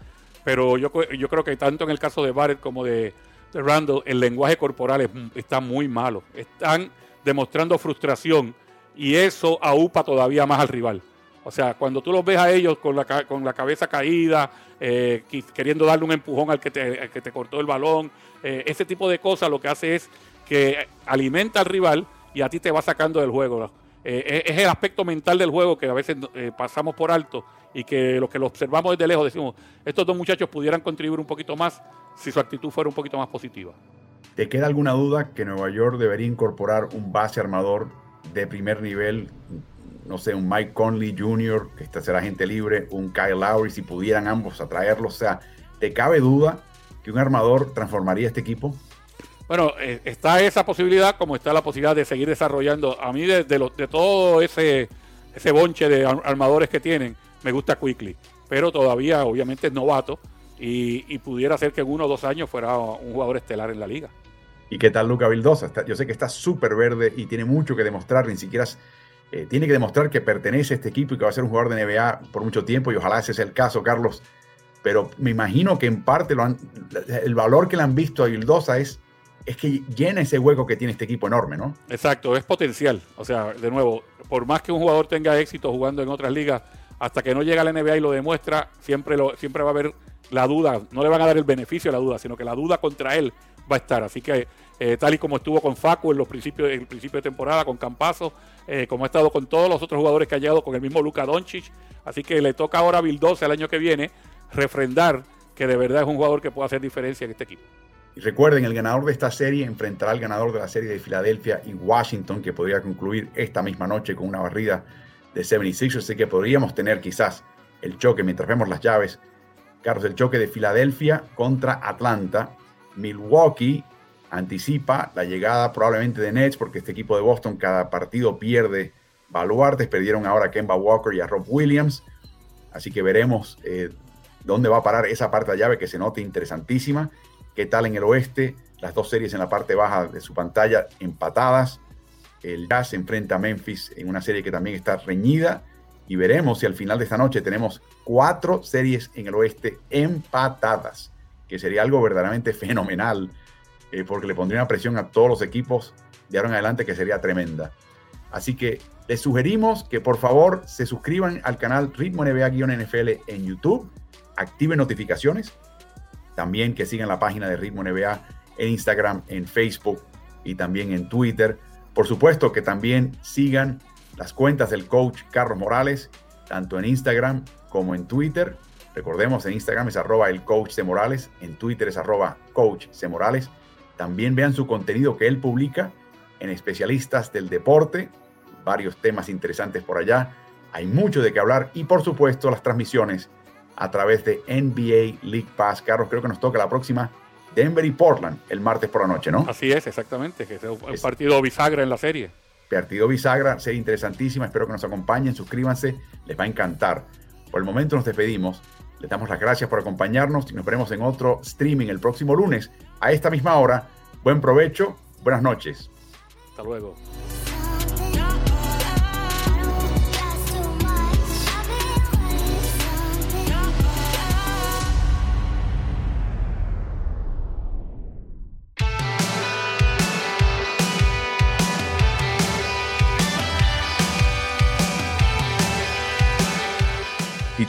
[SPEAKER 2] Pero yo, yo creo que tanto en el caso de Barrett como de, Randall, el lenguaje corporal está muy malo. Están demostrando frustración y eso aupa todavía más al rival. O sea, cuando tú los ves a ellos con la, con la cabeza caída, eh, queriendo darle un empujón al que te, que te cortó el balón, eh, ese tipo de cosas lo que hace es que alimenta al rival y a ti te va sacando del juego. Eh, es el aspecto mental del juego que a veces pasamos por alto y que los que lo observamos desde lejos decimos, estos dos muchachos pudieran contribuir un poquito más si su actitud fuera un poquito más positiva.
[SPEAKER 1] ¿Te queda alguna duda que Nueva York debería incorporar un base armador de primer nivel no sé, un Mike Conley Jr., que esta será gente libre, un Kyle Lowry, si pudieran ambos atraerlos. O sea, ¿te cabe duda que un armador transformaría este equipo?
[SPEAKER 2] Bueno, eh, está esa posibilidad, como está la posibilidad de seguir desarrollando. A mí, de, de, de todo ese, ese bonche de armadores que tienen, me gusta Quickly. Pero todavía, obviamente, es novato y, y pudiera ser que en uno o dos años fuera un jugador estelar en la liga.
[SPEAKER 1] ¿Y qué tal Luca Vildosa? yo sé que está súper verde y tiene mucho que demostrar, ni siquiera eh, tiene que demostrar que pertenece a este equipo y que va a ser un jugador de NBA por mucho tiempo y ojalá ese sea el caso, Carlos. Pero me imagino que en parte el valor que le han visto a Vildosa es, es que llena ese hueco que tiene este equipo enorme, ¿no?
[SPEAKER 2] Exacto, es potencial. O sea, de nuevo, por más que un jugador tenga éxito jugando en otras ligas, hasta que no llega a la NBA y lo demuestra, siempre, lo, siempre va a haber la duda. No le van a dar el beneficio a la duda, sino que la duda contra él va a estar. Así que eh, tal y como estuvo con Facu en los principios, el principio de temporada, con Campazo, eh, como ha estado con todos los otros jugadores que ha llegado, con el mismo Luka Doncic. Así que le toca ahora a 12 el año que viene refrendar que de verdad es un jugador que puede hacer diferencia en este equipo.
[SPEAKER 1] Y recuerden, el ganador de esta serie enfrentará al ganador de la serie de Filadelfia y Washington, que podría concluir esta misma noche con una barrida de 76 Así que podríamos tener quizás el choque, mientras vemos las llaves, Carlos, el choque de Filadelfia contra Atlanta, Milwaukee anticipa la llegada probablemente de Nets, porque este equipo de Boston cada partido pierde baluartes, perdieron ahora a Kemba Walker y a Rob Williams, así que veremos eh, dónde va a parar esa parte de llave que se note interesantísima, qué tal en el oeste, las dos series en la parte baja de su pantalla empatadas, El Jazz enfrenta a Memphis en una serie que también está reñida. Y veremos si al final de esta noche tenemos cuatro series en el oeste empatadas, que sería algo verdaderamente <laughs> fenomenal, eh, porque le pondría una presión a todos los equipos de ahora en adelante que sería tremenda. Así que les sugerimos que por favor se suscriban al canal Ritmo NBA-NFL en YouTube, activen notificaciones, también que sigan la página de Ritmo NBA en Instagram, en Facebook y también en Twitter. Por supuesto que también sigan las cuentas del coach Carlos Morales, tanto en Instagram como en Twitter. Recordemos, en Instagram es arroba el coach de Morales, en Twitter es arroba coach de Morales. También vean su contenido que él publica en especialistas del deporte, varios temas interesantes por allá. Hay mucho de qué hablar y por supuesto las transmisiones a través de NBA League Pass. Carlos, creo que nos toca la próxima Denver y Portland el martes por la noche, ¿no?
[SPEAKER 2] Así es, exactamente, que es un partido bisagra en la serie.
[SPEAKER 1] Partido bisagra, serie interesantísima, espero que nos acompañen, suscríbanse, les va a encantar. Por el momento nos despedimos, les damos las gracias por acompañarnos y nos veremos en otro streaming el próximo lunes a esta misma hora. Buen provecho, buenas noches.
[SPEAKER 2] Hasta luego.